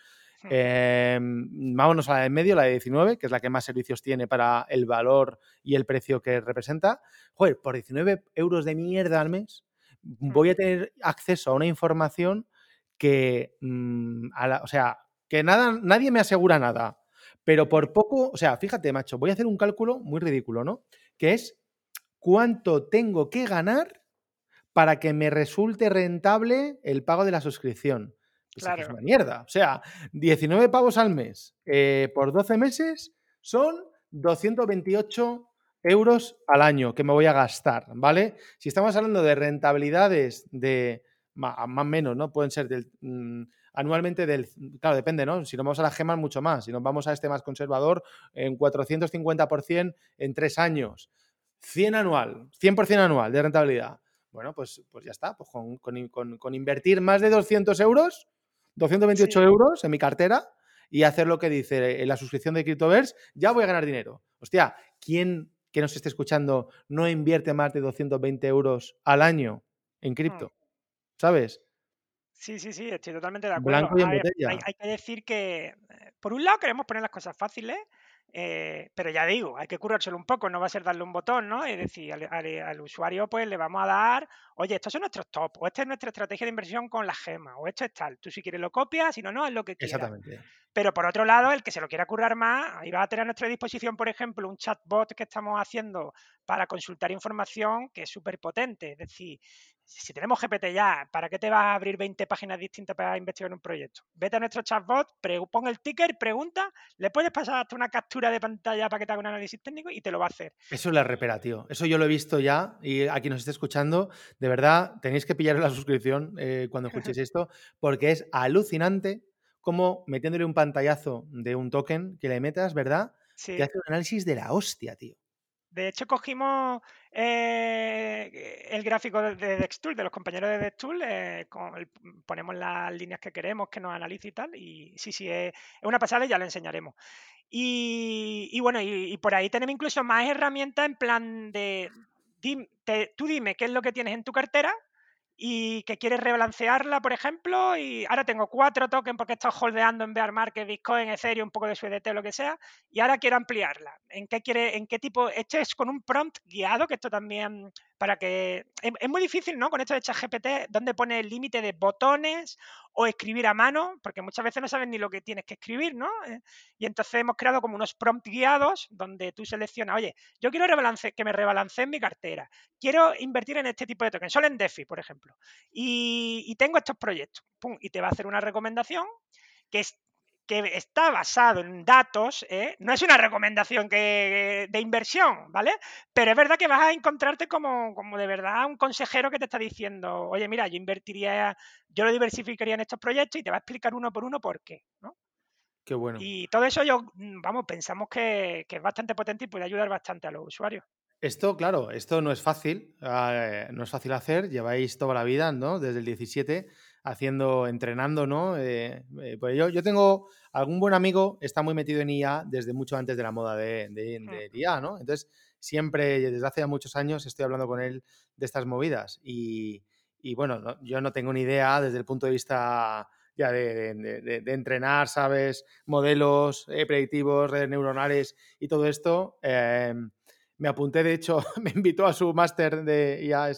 Em, vámonos a la de medio, la de 19, que es la que más servicios tiene para el valor y el precio que representa. Joder, por 19 euros de mierda al mes voy a tener acceso a una información que, mm, o sea, que nada, nadie me asegura nada. Pero por poco, o sea, fíjate, macho, voy a hacer un cálculo muy ridículo, ¿no? Que es cuánto tengo que ganar para que me resulte rentable el pago de la suscripción. Es una mierda. O sea, 19 pavos al mes eh, por 12 meses son 228 euros al año que me voy a gastar, ¿vale? Si estamos hablando de rentabilidades de más o menos, ¿no? Pueden ser del, mm, anualmente del, claro, depende, ¿no? Si nos vamos a la gemas, mucho más. Si nos vamos a este más conservador, en 450% en tres años. 100 anual, 100% anual de rentabilidad. Bueno, pues, pues ya está. Pues con, con invertir más de 200 euros, 228 euros en mi cartera y hacer lo que dice en la suscripción de CryptoVerse, ya voy a ganar dinero. Hostia, ¿quién que nos esté escuchando no invierte más de 220 euros al año en cripto? Hmm. ¿Sabes? Sí, sí, sí, estoy totalmente de acuerdo. hay, que decir que, eh, por un lado, queremos poner las cosas fáciles, eh, pero ya digo, hay que currárselo un poco, no va a ser darle un botón, ¿no? Es decir, al, usuario pues le vamos a dar, oye, estos son nuestros top, o esta es nuestra estrategia de inversión con la gema, o esto es tal. Tú si quieres lo copias, si no, no, es lo que quieras. Exactamente. Pero por otro lado, el que se lo quiera currar más, ahí va a tener a nuestra disposición, por ejemplo, un chatbot que estamos haciendo para consultar información que es súper potente. Es decir, si tenemos GPT ya, ¿para qué te vas a abrir 20 páginas distintas para investigar un proyecto? Vete a nuestro chatbot, pon el ticker, pregunta, le puedes pasar hasta una captura de pantalla para que te haga un análisis técnico y te lo va a hacer. Eso es la repera, tío. Eso yo lo he visto ya y a quien nos esté escuchando, de verdad, tenéis que pillar la suscripción eh, cuando escuchéis esto porque es alucinante cómo metiéndole un pantallazo de un token que le metas, ¿verdad? Te hace un análisis de la hostia, tío. De hecho, cogimos eh, el gráfico de Dextool, de los compañeros de Dextool, eh, ponemos las líneas que queremos que nos analice y tal. Y sí, sí, es, una pasada y ya lo enseñaremos. Y, bueno, y, por ahí tenemos incluso más herramientas en plan de, tú dime qué es lo que tienes en tu cartera y que quieres rebalancearla, por ejemplo, y ahora tengo cuatro tokens porque estado holdeando en bear market, Bitcoin, Ethereum, un poco de SUDT o lo que sea, y ahora quiero ampliarla. ¿En qué quiere, en qué tipo? Este es con un prompt guiado, que esto también para que es, muy difícil, ¿no? Con esto de ChatGPT, ¿dónde pone el límite de botones o escribir a mano, porque muchas veces no sabes ni lo que tienes que escribir, ¿no? Eh, y entonces hemos creado como unos prompt guiados donde tú seleccionas, oye, yo quiero rebalance, que me rebalance en mi cartera, quiero invertir en este tipo de tokens, solo en DeFi, por ejemplo, y, y tengo estos proyectos, pum, y te va a hacer una recomendación que es que está basado en datos, ¿eh? no es una recomendación que, de inversión, ¿vale? Pero es verdad que vas a encontrarte como, como de verdad un consejero que te está diciendo, oye, mira, yo invertiría, yo lo diversificaría en estos proyectos y te va a explicar uno por uno por qué, ¿no? Qué bueno. Y todo eso yo, mm, vamos, pensamos que, que es bastante potente y puede ayudar bastante a los usuarios. Esto, claro, esto no es fácil, eh, no es fácil hacer, lleváis toda la vida, ¿no? Desde el 17 haciendo, entrenando, ¿no? Eh, eh, pues yo, yo tengo algún buen amigo, está muy metido en IA desde mucho antes de la moda de, de, mm. IA, ¿no? Entonces, siempre, desde hace muchos años, estoy hablando con él de estas movidas. Y, y bueno, yo no tengo ni idea desde el punto de vista ya de, de entrenar, ¿sabes? Modelos predictivos, redes neuronales y todo esto. me apunté, de hecho, me invitó a su máster de IA,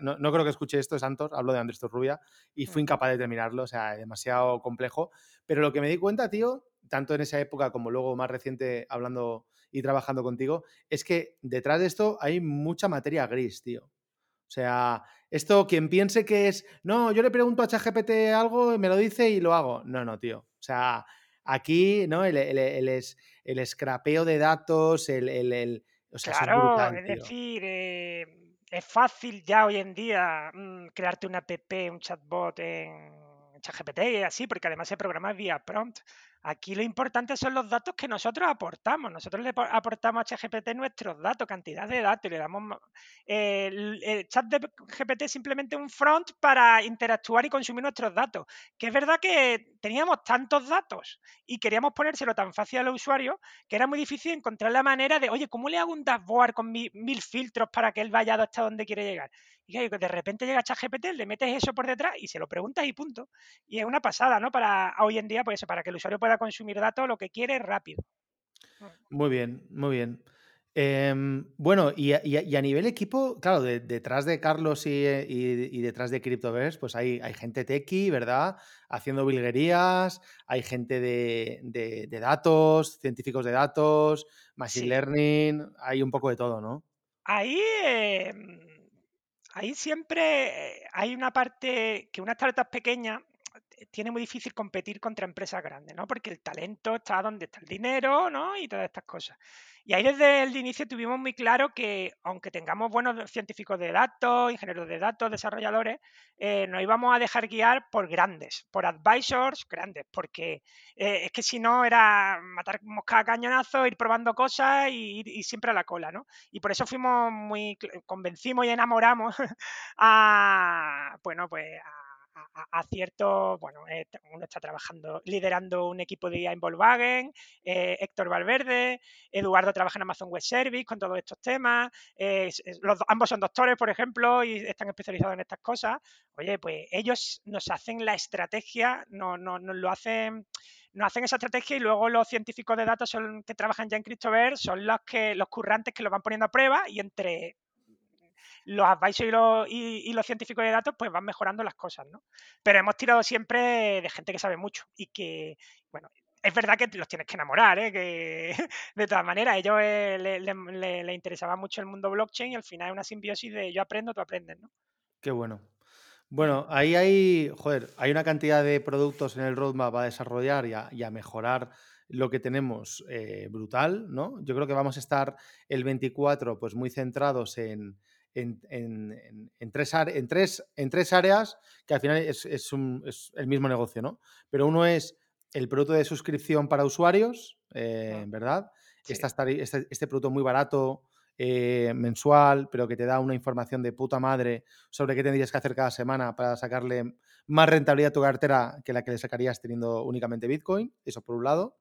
no, creo que escuche esto, Santos, hablo de Andrés Torrubia, y fui incapaz de terminarlo, o sea, demasiado complejo. Pero lo que me di cuenta, tío, tanto en esa época como luego más reciente hablando y trabajando contigo, es que detrás de esto hay mucha materia gris, tío. O sea, esto, quien piense que es, no, yo le pregunto a ChatGPT algo, me lo dice y lo hago. No, no, tío. O sea, aquí, ¿no? El, el, el, escrapeo de datos, el... o sea, claro, es, decir, eh es fácil ya hoy en día mm, crearte una app, un chatbot en ChatGPT y así, porque además se programa vía prompt. Aquí lo importante son los datos que nosotros aportamos. Nosotros le aportamos a ChatGPT nuestros datos, cantidad de datos, y le damos el, el, chat de GPT simplemente un front para interactuar y consumir nuestros datos. Que es verdad que teníamos tantos datos y queríamos ponérselo tan fácil al usuario que era muy difícil encontrar la manera de, oye, ¿cómo le hago un dashboard con mil filtros para que él vaya hasta donde quiere llegar? Y de repente llega ChatGPT, le metes eso por detrás y se lo preguntas y punto. Y es una pasada, ¿no? Para hoy en día, pues para que el usuario pueda consumir datos lo que quiere rápido. Muy bien, muy bien. Em, bueno, y a, nivel equipo, claro, detrás de Carlos y, detrás de Cryptoverse, pues hay, hay gente tequi, ¿verdad? Haciendo bilguerías, hay gente de, datos, científicos de datos, machine learning, hay un poco de todo, ¿no? Ahí em, ahí siempre eh, hay una parte que una startup pequeña eh, tiene muy difícil competir contra empresas grandes, ¿no? Porque el talento está donde está el dinero, ¿no? Y todas estas cosas. Y ahí desde el inicio tuvimos muy claro que, aunque tengamos buenos científicos de datos, ingenieros de datos, desarrolladores, eh, nos íbamos a dejar guiar por grandes, por advisors grandes, porque eh, es que si no era matar mosca a cañonazo, ir probando cosas y, y, siempre a la cola, ¿no? Y por eso fuimos muy, convencimos y enamoramos a, bueno, pues a a, cierto, bueno, eh, uno está trabajando, liderando un equipo de IA en Volkswagen, eh, Héctor Valverde, Eduardo trabaja en Amazon Web Service con todos estos temas, eh, los, ambos son doctores, por ejemplo, y están especializados en estas cosas. Oye, pues ellos nos hacen la estrategia, no, no, nos lo hacen nos hacen esa estrategia y luego los científicos de datos son, que trabajan ya en Christopher son los que los currantes que lo van poniendo a prueba y entre los advisors y los, científicos de datos pues van mejorando las cosas, ¿no? Pero hemos tirado siempre de gente que sabe mucho y que, bueno, es verdad que los tienes que enamorar, ¿eh? que de todas maneras, a ellos eh, les interesaba mucho el mundo blockchain y al final es una simbiosis de yo aprendo, tú aprendes, ¿no? Qué bueno. Bueno, ahí hay, joder, hay una cantidad de productos en el roadmap a desarrollar y a, mejorar lo que tenemos eh, brutal, ¿no? Yo creo que vamos a estar el 24 pues muy centrados en, en, tres, en, tres, en tres áreas que al final es, el mismo negocio, ¿no? Pero uno es el producto de suscripción para usuarios, eh, ¿verdad? Este, este, producto muy barato, eh, mensual, pero que te da una información de puta madre sobre qué tendrías que hacer cada semana para sacarle más rentabilidad a tu cartera que la que le sacarías teniendo únicamente Bitcoin. Eso por un lado.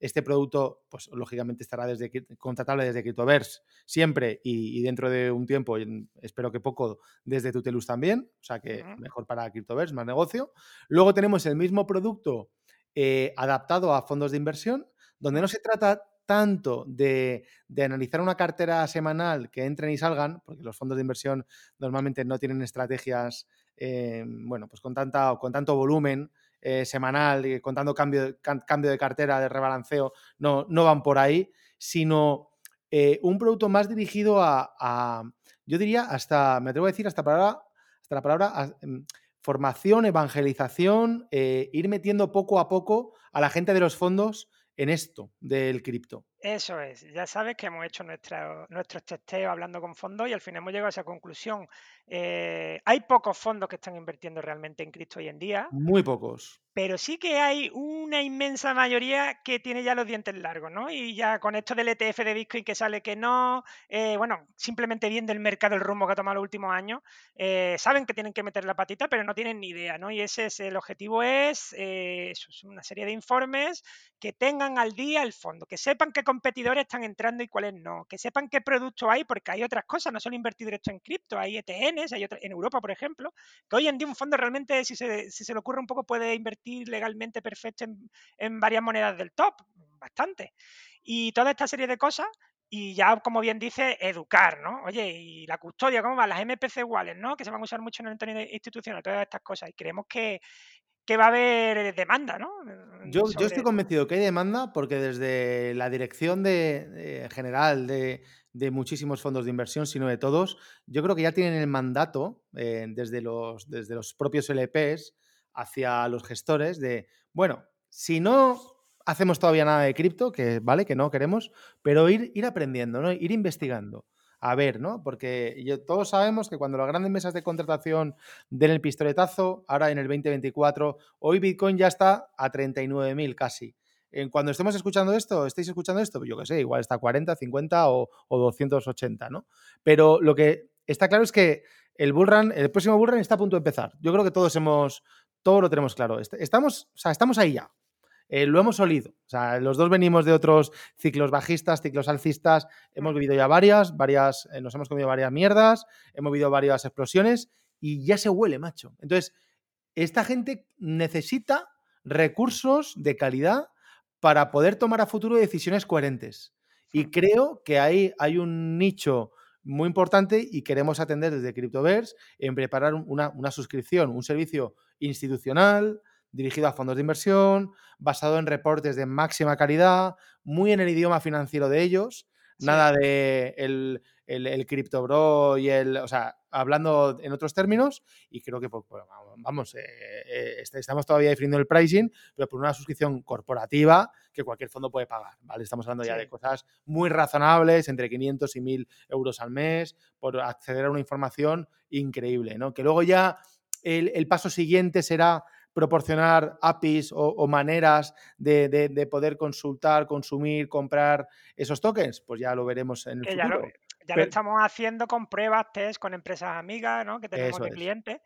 Este producto, pues lógicamente estará desde, contratable desde Cryptoverse siempre y, dentro de un tiempo, espero que poco, desde Tutelus también. O sea que mejor para Cryptoverse, más negocio. Luego tenemos el mismo producto eh, adaptado a fondos de inversión, donde no se trata tanto de, analizar una cartera semanal que entren y salgan, porque los fondos de inversión normalmente no tienen estrategias, eh, bueno, pues con, tanta, con tanto volumen eh, semanal contando cambio, cambio de cartera, de rebalanceo, no, no van por ahí, sino eh, un producto más dirigido a, yo diría, hasta, me atrevo a decir, hasta, palabra, hasta la palabra mm, formación, evangelización, eh, ir metiendo poco a poco a la gente de los fondos en esto del cripto. Eso es, ya sabes que hemos hecho nuestros testeos hablando con fondos y al final hemos llegado a esa conclusión. Eh, hay pocos fondos que están invirtiendo realmente en cripto hoy en día. Muy pocos pero sí que hay una inmensa mayoría que tiene ya los dientes largos, ¿no? Y ya con esto del ETF de Bitcoin que sale que no, eh, bueno, simplemente viendo el mercado, el rumbo que ha tomado los últimos años, eh, saben que tienen que meter la patita, pero no tienen ni idea, ¿no? Y ese es el objetivo es, eh, una serie de informes que tengan al día el fondo, que sepan qué competidores están entrando y cuáles no, que sepan qué productos hay, porque hay otras cosas, no solo invertir directo en cripto, hay ETNs, hay otras, en Europa, por ejemplo, que hoy en día un fondo realmente, si se, le ocurre un poco, puede invertir legalmente perfecto en, varias monedas del top, bastante. Y toda esta serie de cosas y ya, como bien dice, educar, ¿no? Oye, y la custodia, ¿cómo va? Las MPC iguales, ¿no? Que se van a usar mucho en el entorno institucional, todas estas cosas. Y creemos que, va a haber demanda, ¿no? Yo, yo, estoy convencido que hay demanda porque desde la dirección de, general de, de, muchísimos fondos de inversión, sino de todos, yo creo que ya tienen el mandato eh, desde, los, desde los propios LPs hacia los gestores de, bueno, si no hacemos todavía nada de cripto, que vale, que no queremos, pero ir, ir aprendiendo, ¿no? Ir investigando. A ver, ¿no? Porque todos sabemos que cuando las grandes mesas de contratación den el pistoletazo, ahora en el 2024, hoy Bitcoin ya está a 39.000 casi. Cuando estemos escuchando esto, estéis escuchando esto, yo qué sé, igual está a 40, 50 o, o 280, ¿no? Pero lo que está claro es que el bullrun, el próximo bullrun está a punto de empezar. Yo creo que todos hemos, todo lo tenemos claro. Estamos, o sea, estamos ahí ya. Eh, lo hemos olido. O sea, los dos venimos de otros ciclos bajistas, ciclos alcistas. Hemos vivido ya varias, varias, eh, nos hemos comido varias mierdas, hemos vivido varias explosiones y ya se huele, macho. Entonces, esta gente necesita recursos de calidad para poder tomar a futuro decisiones coherentes. Y creo que ahí hay un nicho muy importante y queremos atender desde CryptoVerse en preparar una, una suscripción, un servicio institucional, dirigido a fondos de inversión, basado en reportes de máxima calidad, muy en el idioma financiero de ellos, nada de el, el, Crypto Bro y el, o sea, hablando en otros términos, y creo que, pues, vamos, eh, eh, estamos todavía definiendo el pricing, pero por una suscripción corporativa que cualquier fondo puede pagar, ¿vale? Estamos hablando ya de cosas muy razonables, entre 500 y 1000 euros al mes, por acceder a una información increíble, ¿no? Que luego ya el, paso siguiente será proporcionar APIs o, maneras de, poder consultar, consumir, comprar esos tokens? Pues ya lo veremos en el futuro. Ya, lo, estamos haciendo con pruebas, test, con empresas amigas ¿no? que tenemos de clientes.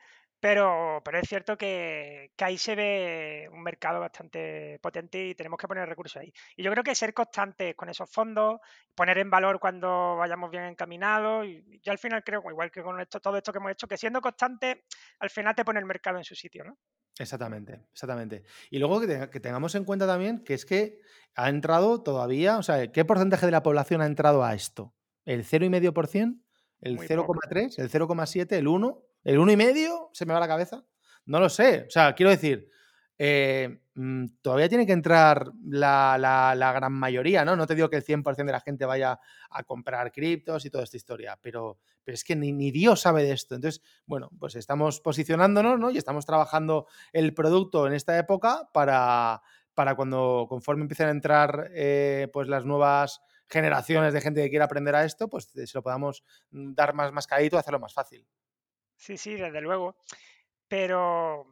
Pero, pero es cierto que, ahí se ve un mercado bastante potente y tenemos que poner recursos ahí. Y yo creo que ser constantes con esos fondos, poner en valor cuando vayamos bien encaminados, y yo al final creo, igual que con esto, todo esto que hemos hecho, que siendo constantes, al final te pone el mercado en su sitio, ¿no? Exactamente, exactamente. Y luego que, tengamos en cuenta también que es que ha entrado todavía, o sea, ¿qué porcentaje de la población ha entrado a esto? ¿El 0,5%? ¿El 0,3%? ¿El 0,7%? ¿El 1%? ¿El uno y medio se me va la cabeza? No lo sé. O sea, quiero decir, eh, mm, todavía tiene que entrar la, gran mayoría, ¿no? No te digo que el 100% de la gente vaya a comprar criptos y toda esta historia, pero, pero es que ni, ni, Dios sabe de esto. Entonces, bueno, pues estamos posicionándonos, ¿no? Y estamos trabajando el producto en esta época para, para cuando, conforme empiecen a entrar eh, pues las nuevas generaciones de gente que quiera aprender a esto, pues se lo podamos mm, dar más mascadito hacerlo más fácil. Sí, sí, desde luego. Pero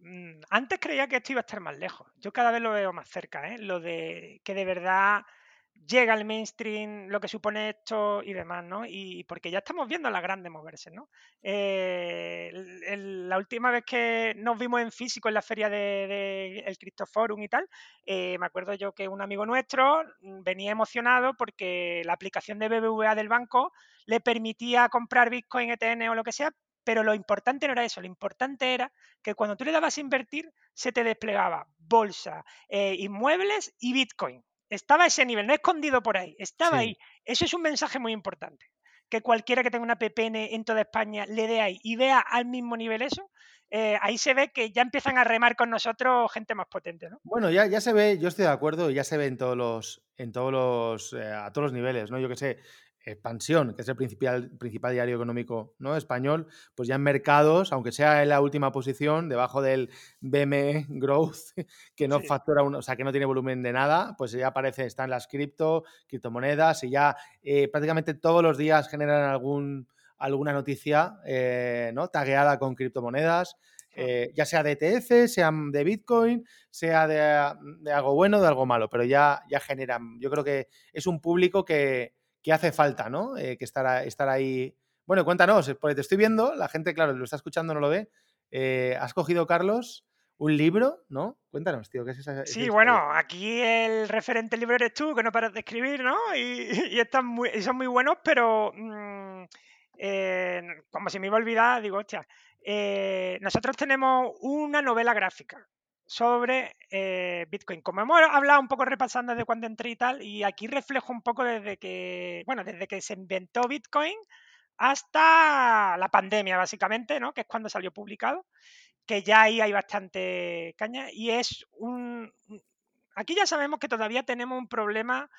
mm, antes creía que esto iba a estar más lejos. Yo cada vez lo veo más cerca, ¿eh? Lo de que de verdad llega al mainstream, lo que supone esto y demás, ¿no? Y porque ya estamos viendo a las grandes moverse, ¿no? Eh, la última vez que nos vimos en físico en la feria del de, el Cryptoforum y tal, eh, me acuerdo yo que un amigo nuestro mm, venía emocionado porque la aplicación de BBVA del banco le permitía comprar Bitcoin, ETN o lo que sea, pero lo importante no era eso, lo importante era que cuando tú le dabas a invertir, se te desplegaba bolsa, eh, inmuebles y Bitcoin. Estaba a ese nivel, no escondido por ahí, estaba ahí. Eso es un mensaje muy importante. Que cualquiera que tenga una PPN en toda España le dé ahí y vea al mismo nivel eso, eh, ahí se ve que ya empiezan a remar con nosotros gente más potente, ¿no? Bueno, ya, ya se ve, yo estoy de acuerdo, ya se ve en todos los, en todos los, eh, a todos los niveles, ¿no? Yo qué sé, Expansión, que es el principal, principal diario económico ¿no? español, pues ya en mercados, aunque sea en la última posición, debajo del BME Growth, que no factura, o sea, que no tiene volumen de nada, pues ya aparece, están las cripto, criptomonedas y ya eh, prácticamente todos los días generan algún, alguna noticia eh, ¿no? tagueada con criptomonedas. Eh, ya sea de ETF, sea de Bitcoin, sea de, algo bueno o de algo malo, pero ya, ya generan. Yo creo que es un público que, que hace falta, ¿no? Eh, que estar, estar ahí. Bueno, cuéntanos, porque te estoy viendo, la gente, claro, lo está escuchando, no lo ve. Eh, has cogido, Carlos, un libro, ¿no? Cuéntanos, tío, ¿qué es esa? Sí, bueno, aquí el referente libro eres tú, que no paras de escribir, ¿no? Y, están muy, son muy buenos, pero mm, eh, como se me iba a olvidar, digo, hostia, nosotros tenemos una novela gráfica sobre eh, Bitcoin. Como hemos hablado un poco repasando desde cuando entré y tal, y aquí reflejo un poco desde que, bueno, desde que se inventó Bitcoin hasta la pandemia, básicamente, ¿no? Que es cuando salió publicado, que ya ahí hay bastante caña, y es un, Aquí ya sabemos que todavía tenemos un problema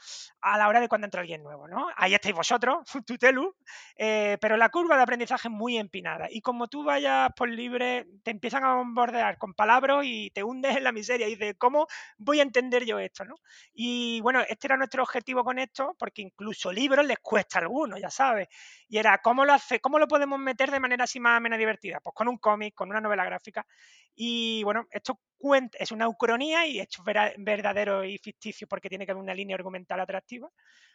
a la hora de cuando entra alguien nuevo, ¿no? Ahí estáis vosotros, Tutelu, eh, pero la curva de aprendizaje es muy empinada y como tú vayas por libre, te empiezan a bombardear con palabras y te hundes en la miseria y dices, ¿cómo voy a entender yo esto, no? Y bueno, este era nuestro objetivo con esto, porque incluso libros les cuesta a algunos, ya sabes, y era, ¿cómo lo hace, cómo lo podemos meter de manera así más o menos divertida? Pues con un cómic, con una novela gráfica y bueno, esto es una ucronía y esto es verdadero y ficticio porque tiene que haber una línea argumental atractiva.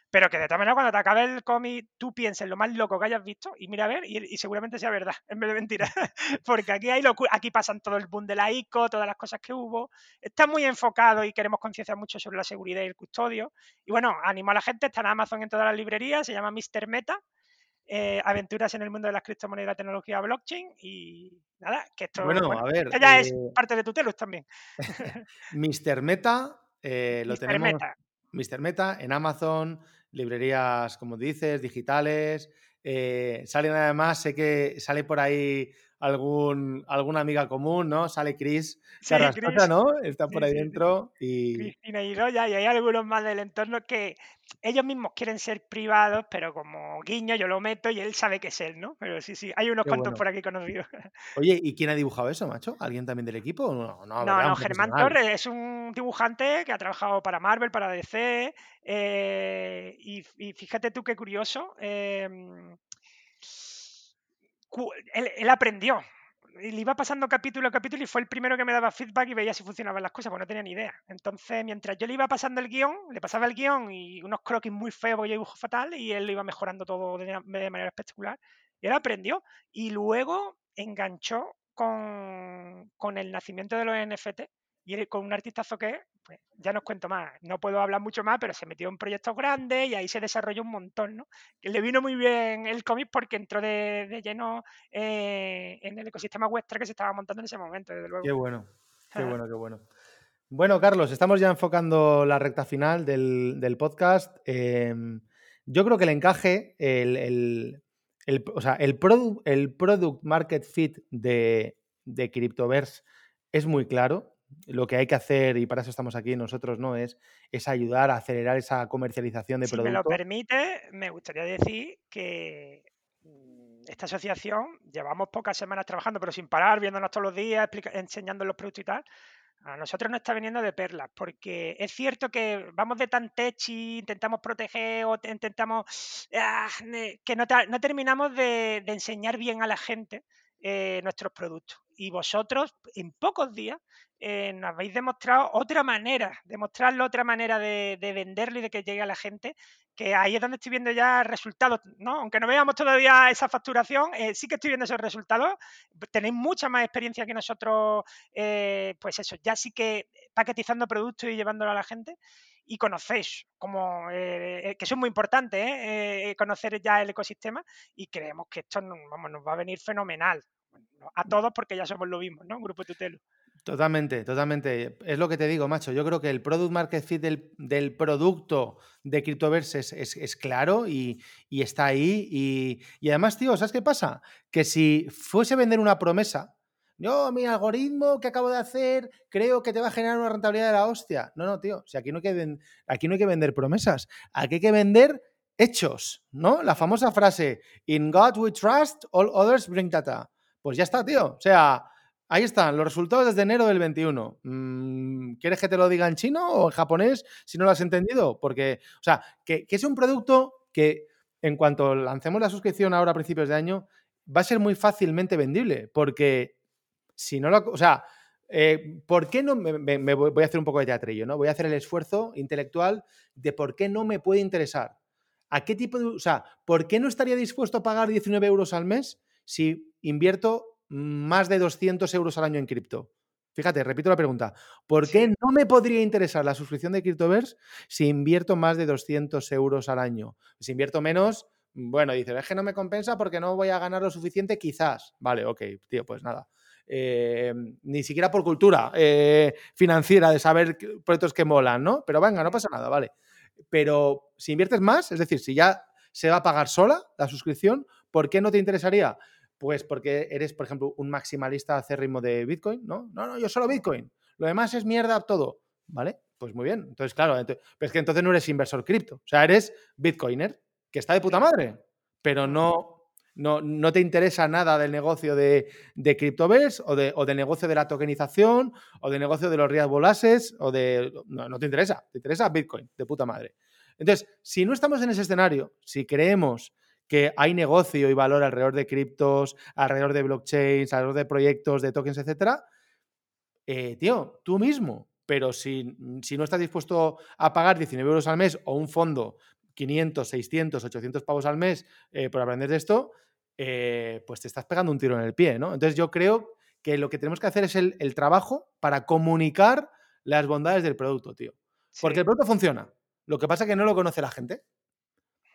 Pero que de todas maneras, cuando te acabe el cómic, tú pienses lo más loco que hayas visto y mira a ver, y, seguramente sea verdad, en vez de mentira. porque aquí hay aquí pasan todo el boom de la ICO, todas las cosas que hubo. Está muy enfocado y queremos concienciar mucho sobre la seguridad y el custodio. Y bueno, animo a la gente, está en Amazon en todas las librerías, se llama Mr. Meta eh, aventuras en el mundo de las criptomonedas la tecnología blockchain y nada, que esto, bueno, a ver, ya es eh, parte de tu telus también. Mr. Meta, eh, lo tenemos. Meta. Mr. Meta en Amazon, librerías, como dices, digitales. salen además, sé que sale por ahí algún, alguna amiga común, ¿no? Sale Chris sí, ¿no? Está por ahí dentro. Y... Cristina y Roya, y hay algunos más del entorno que ellos mismos quieren ser privados, pero como guiño yo lo meto y él sabe que es él, ¿no? Pero sí, sí, hay unos cuantos por aquí conocidos. Oye, ¿y quién ha dibujado eso, macho? ¿Alguien también del equipo? No, no, no, Germán Torres es un dibujante que ha trabajado para Marvel, para DC, eh, y, fíjate tú qué curioso. Em, él, aprendió. Y le iba pasando capítulo a capítulo y fue el primero que me daba feedback y veía si funcionaban las cosas, porque no tenía ni idea. Entonces, mientras yo le iba pasando el guion, le pasaba el guion y unos croquis muy feos yo dibujo fatal y él lo iba mejorando todo de, manera espectacular. Y él aprendió y luego enganchó con, con el nacimiento de los NFT y con un artistazo que, pues, ya no os cuento más, no puedo hablar mucho más, pero se metió en proyectos grandes y ahí se desarrolló un montón, ¿no? Le vino muy bien el cómic porque entró de, lleno eh, en el ecosistema vuestra que se estaba montando en ese momento, desde luego. Qué bueno, qué bueno, qué bueno. Bueno, Carlos, estamos ya enfocando la recta final del, podcast. Em, yo creo que el encaje, el, el, el o sea, el, el product market fit de, de Cryptoverse es muy claro lo que hay que hacer, y para eso estamos aquí nosotros, ¿no? Es, es ayudar a acelerar esa comercialización de productos. Si me lo permite, me gustaría decir que mm, esta asociación llevamos pocas semanas trabajando, pero sin parar, viéndonos todos los días, enseñando los productos y tal. A nosotros nos está viniendo de perlas, porque es cierto que vamos de tan y intentamos proteger o intentamos ah, que no, terminamos de, enseñar bien a la gente eh, nuestros productos. Y vosotros, en pocos días, eh, nos habéis demostrado otra manera, demostrarlo otra manera de, venderlo y de que llegue a la gente, que ahí es donde estoy viendo ya resultados, ¿no? Aunque no veamos todavía esa facturación, eh, sí que estoy viendo esos resultados. Tenéis mucha más experiencia que nosotros, eh, pues eso, ya sí que paquetizando productos y llevándolo a la gente y conocéis como que eso es muy importante conocer ya el ecosistema y creemos que esto vamos, nos va a venir fenomenal a todos porque ya somos lo mismo, ¿no? Un grupo tutelo. Totalmente, totalmente. Es lo que te digo, macho. Yo creo que el product market fit del, producto de Cryptoverse es, claro y, está ahí. Y, además, tío, ¿sabes qué pasa? Que si fuese vender una promesa, yo, mi algoritmo que acabo de hacer, creo que te va a generar una rentabilidad de la hostia. No, no, tío. Si aquí no aquí no hay que vender promesas. Aquí hay que vender hechos, ¿no? La famosa frase, in God we trust, all others bring data. Pues ya está, tío. O sea, ahí están los resultados desde enero del 21. Mm, ¿Quieres que te lo diga en chino o en japonés si no lo has entendido? Porque, o sea, que, es un producto que en cuanto lancemos la suscripción ahora a principios de año, va a ser muy fácilmente vendible. Porque si no lo. O sea, eh, ¿por qué no me, voy a hacer un poco de teatrillo, ¿no? Voy a hacer el esfuerzo intelectual de por qué no me puede interesar. ¿A qué tipo de. O sea, ¿por qué no estaría dispuesto a pagar 19 euros al mes si invierto más de 200 euros al año en cripto? Fíjate, repito la pregunta. ¿Por qué no me podría interesar la suscripción de CryptoVerse si invierto más de 200 euros al año? Si invierto menos, bueno, dice, es que no me compensa porque no voy a ganar lo suficiente, quizás. Vale, ok, tío, pues nada. Eh, ni siquiera por cultura eh, financiera de saber proyectos que molan, ¿no? Pero venga, no pasa nada, vale. Pero si inviertes más, es decir, si ya se va a pagar sola la suscripción, ¿por qué no te interesaría? Pues porque eres, por ejemplo, un maximalista acérrimo de Bitcoin, ¿no? No, no, yo solo Bitcoin. Lo demás es mierda todo, ¿vale? Pues muy bien. Entonces, claro, pero es que entonces no eres inversor cripto. O sea, eres Bitcoiner, que está de puta madre, pero no, no, no te interesa nada del negocio de, de CryptoVerse o, de, o del negocio de la tokenización o del negocio de los real assets o de... No, no te interesa, te interesa Bitcoin, de puta madre. Entonces, si no estamos en ese escenario, si creemos que hay negocio y valor alrededor de criptos, alrededor de blockchains, alrededor de proyectos, de tokens, etcétera, eh, tío, tú mismo. Pero si, si, no estás dispuesto a pagar 19 euros al mes o un fondo 500, 600, 800 pavos al mes eh, por aprender de esto, eh, pues te estás pegando un tiro en el pie, ¿no? Entonces yo creo que lo que tenemos que hacer es el, trabajo para comunicar las bondades del producto, tío. Porque el producto funciona. Lo que pasa es que no lo conoce la gente.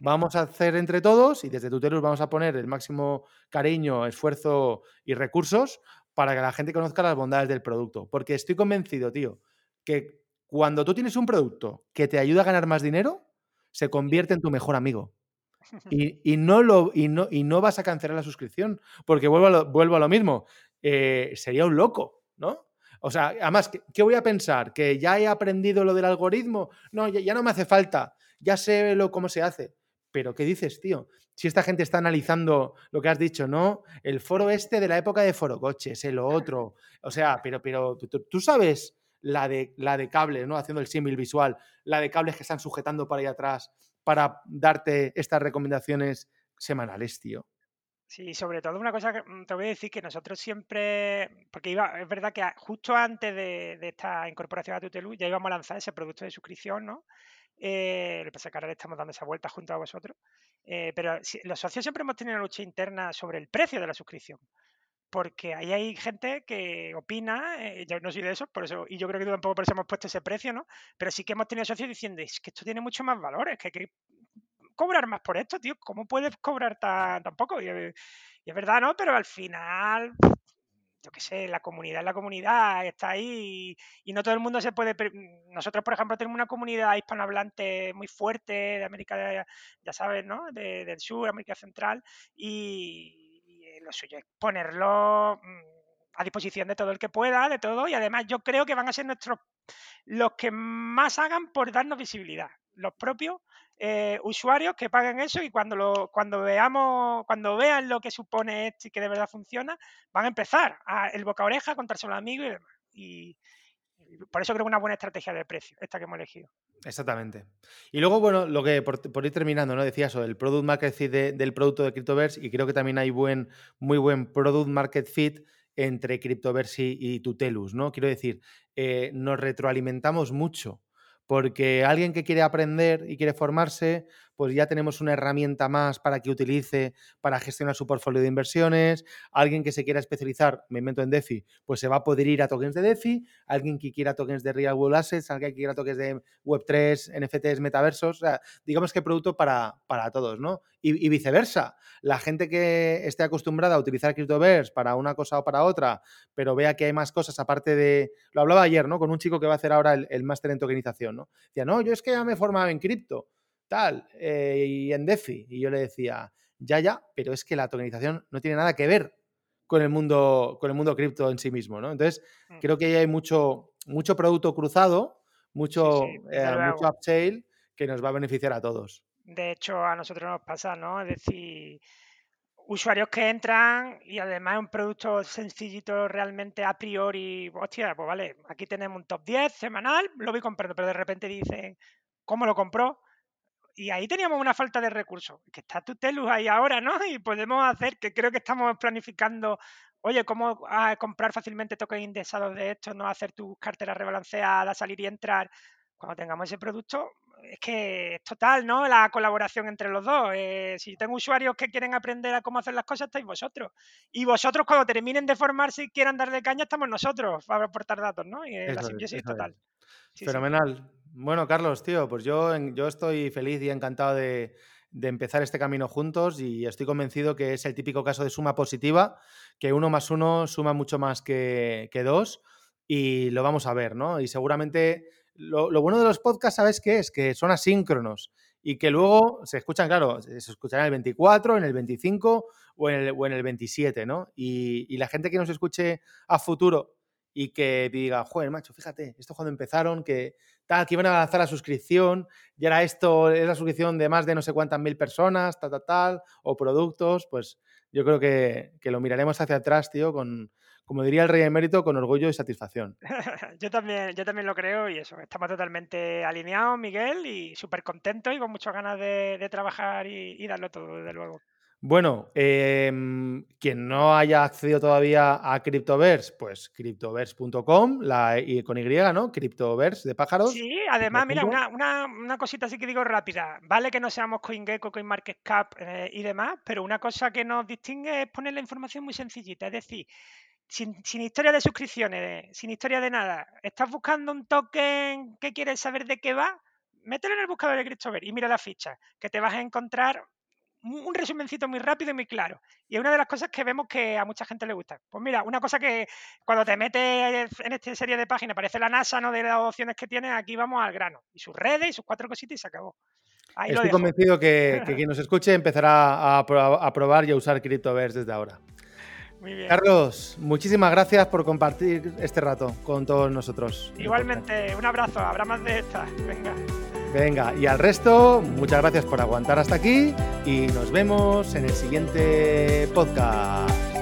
Vamos a hacer entre todos y desde Tutelus vamos a poner el máximo cariño, esfuerzo y recursos para que la gente conozca las bondades del producto. Porque estoy convencido, tío, que cuando tú tienes un producto que te ayuda a ganar más dinero, se convierte en tu mejor amigo. Y, no, lo, y, no, y no vas a cancelar la suscripción, porque vuelvo a lo, vuelvo a lo mismo. Eh, sería un loco, ¿no? O sea, además, ¿qué, voy a pensar? ¿Que ya he aprendido lo del algoritmo? No, ya, no me hace falta, ya sé lo, cómo se hace. Pero, ¿qué dices, tío? Si esta gente está analizando lo que has dicho, ¿no? El foro este de la época de foro coches, el otro. O sea, pero, pero tú sabes la de, la de cables, ¿no? Haciendo el símil visual, la de cables que están sujetando para ahí atrás para darte estas recomendaciones semanales, tío. Sí, sobre todo una cosa que mm, te voy a decir que nosotros siempre, porque iba, es verdad que justo antes de, esta incorporación a Tutelu ya íbamos a lanzar ese producto de suscripción, ¿no? Eh, lo que pasa es que ahora le estamos dando esa vuelta junto a vosotros. Eh, pero los socios siempre hemos tenido una lucha interna sobre el precio de la suscripción porque ahí hay gente que opina, eh, yo no soy de eso, por eso, y yo creo que tampoco por eso hemos puesto ese precio, ¿no? Pero sí que hemos tenido socios diciendo, es que esto tiene mucho más valor, es que hay que cobrar más por esto, tío, ¿cómo puedes cobrar tan, poco? Y, es verdad, ¿no? Pero al final, yo qué sé, la comunidad la comunidad, está ahí y, no todo el mundo se puede... Nosotros, por ejemplo, tenemos una comunidad hispanohablante muy fuerte de América, ya sabes, ¿no? del sur, América Central, y lo suyo es ponerlo mm, a disposición de todo el que pueda, de todo, y además yo creo que van a ser nuestros los que más hagan por darnos visibilidad, los propios eh, usuarios que paguen eso y cuando lo, cuando veamos, cuando vean lo que supone esto y que de verdad funciona, van a empezar a, el boca a oreja, a contarse a amigos y demás. Y, por eso creo que una buena estrategia de precio, esta que hemos elegido. Exactamente. Y luego, bueno, lo que por, ir terminando, ¿no? Decía eso, el product market fit del producto de Cryptoverse, y creo que también hay buen, muy buen product market fit entre Cryptoverse y, Tutelus, ¿no? Quiero decir, eh, nos retroalimentamos mucho porque alguien que quiere aprender y quiere formarse, pues ya tenemos una herramienta más para que utilice para gestionar su portfolio de inversiones. Alguien que se quiera especializar, me invento en DeFi, pues se va a poder ir a tokens de DeFi. Alguien que quiera tokens de Real World Assets, alguien que quiera tokens de Web3, NFTs, metaversos. O sea, digamos que producto para, para todos, ¿no? Y, viceversa. La gente que esté acostumbrada a utilizar CryptoVerse para una cosa o para otra, pero vea que hay más cosas aparte de. Lo hablaba ayer, ¿no? Con un chico que va a hacer ahora el, el máster en tokenización, ¿no? Decía, no, yo es que ya me he formado en cripto tal, eh, y en DeFi. Y yo le decía, ya, ya, pero es que la tokenización no tiene nada que ver con el mundo, con el mundo cripto en sí mismo, ¿no? Entonces, mm. creo que ahí hay mucho, mucho producto cruzado, mucho, eh, mucho upsale que nos va a beneficiar a todos. De hecho, a nosotros nos pasa, ¿no? Es decir, usuarios que entran y además es un producto sencillito realmente a priori, hostia, pues vale, aquí tenemos un top 10 semanal, lo voy comprando, pero de repente dicen, ¿cómo lo compró? Y ahí teníamos una falta de recursos, que está Tutelus ahí ahora, ¿no? Y podemos hacer, que creo que estamos planificando, oye, cómo ah, comprar fácilmente tokens indexados de esto, no hacer tus carteras rebalanceadas, salir y entrar. Cuando tengamos ese producto, es que es total, ¿no? La colaboración entre los dos. Eh, si tengo usuarios que quieren aprender a cómo hacer las cosas, estáis vosotros. Y vosotros, cuando terminen de formarse y quieran darle caña, estamos nosotros para aportar datos, ¿no? Y la simbiosis es, total. Fenomenal. Bueno, Carlos, tío, pues yo, yo estoy feliz y encantado de, empezar este camino juntos y estoy convencido que es el típico caso de suma positiva, que uno más uno suma mucho más que, que dos y lo vamos a ver, ¿no? Y seguramente lo, bueno de los podcasts, ¿sabes qué es? Que son asíncronos y que luego se escuchan, claro, se escucharán en el 24, en el 25 o en el, o en el 27, ¿no? Y, la gente que nos escuche a futuro y que diga, joder, macho, fíjate, esto cuando empezaron, que tal, que iban a lanzar la suscripción, y ahora esto es la suscripción de más de no sé cuántas mil personas, tal, tal, tal, o productos, pues yo creo que, que lo miraremos hacia atrás, tío, con, como diría el rey emérito, con orgullo y satisfacción. yo, también, yo también lo creo y eso, estamos totalmente alineados, Miguel, y súper contentos y con muchas ganas de, trabajar y, darlo todo, desde luego. Bueno, em, quien no haya accedido todavía a Cryptoverse, pues cryptoverse.com, la y con Y, ¿no? Cryptoverse de pájaros. Sí, además, mira, una, cosita así que digo rápida. Vale que no seamos CoinGecko, CoinMarketCap eh, y demás, pero una cosa que nos distingue es poner la información muy sencillita. Es decir, sin, historia de suscripciones, sin historia de nada, estás buscando un token que quieres saber de qué va, mételo en el buscador de CryptoVer y mira la ficha, que te vas a encontrar un resumencito muy rápido y muy claro. Y es una de las cosas que vemos que a mucha gente le gusta. Pues mira, una cosa que cuando te metes en esta serie de páginas, parece la NASA, ¿no? De las opciones que tienes, aquí vamos al grano. Y sus redes y sus cuatro cositas y se acabó. Estoy convencido que, quien nos escuche empezará a, probar y a usar CryptoVerse desde ahora. Carlos, muchísimas gracias por compartir este rato con todos nosotros. Igualmente, un abrazo, habrá más de estas. Venga. Venga, y al resto, muchas gracias por aguantar hasta aquí y nos vemos en el siguiente podcast.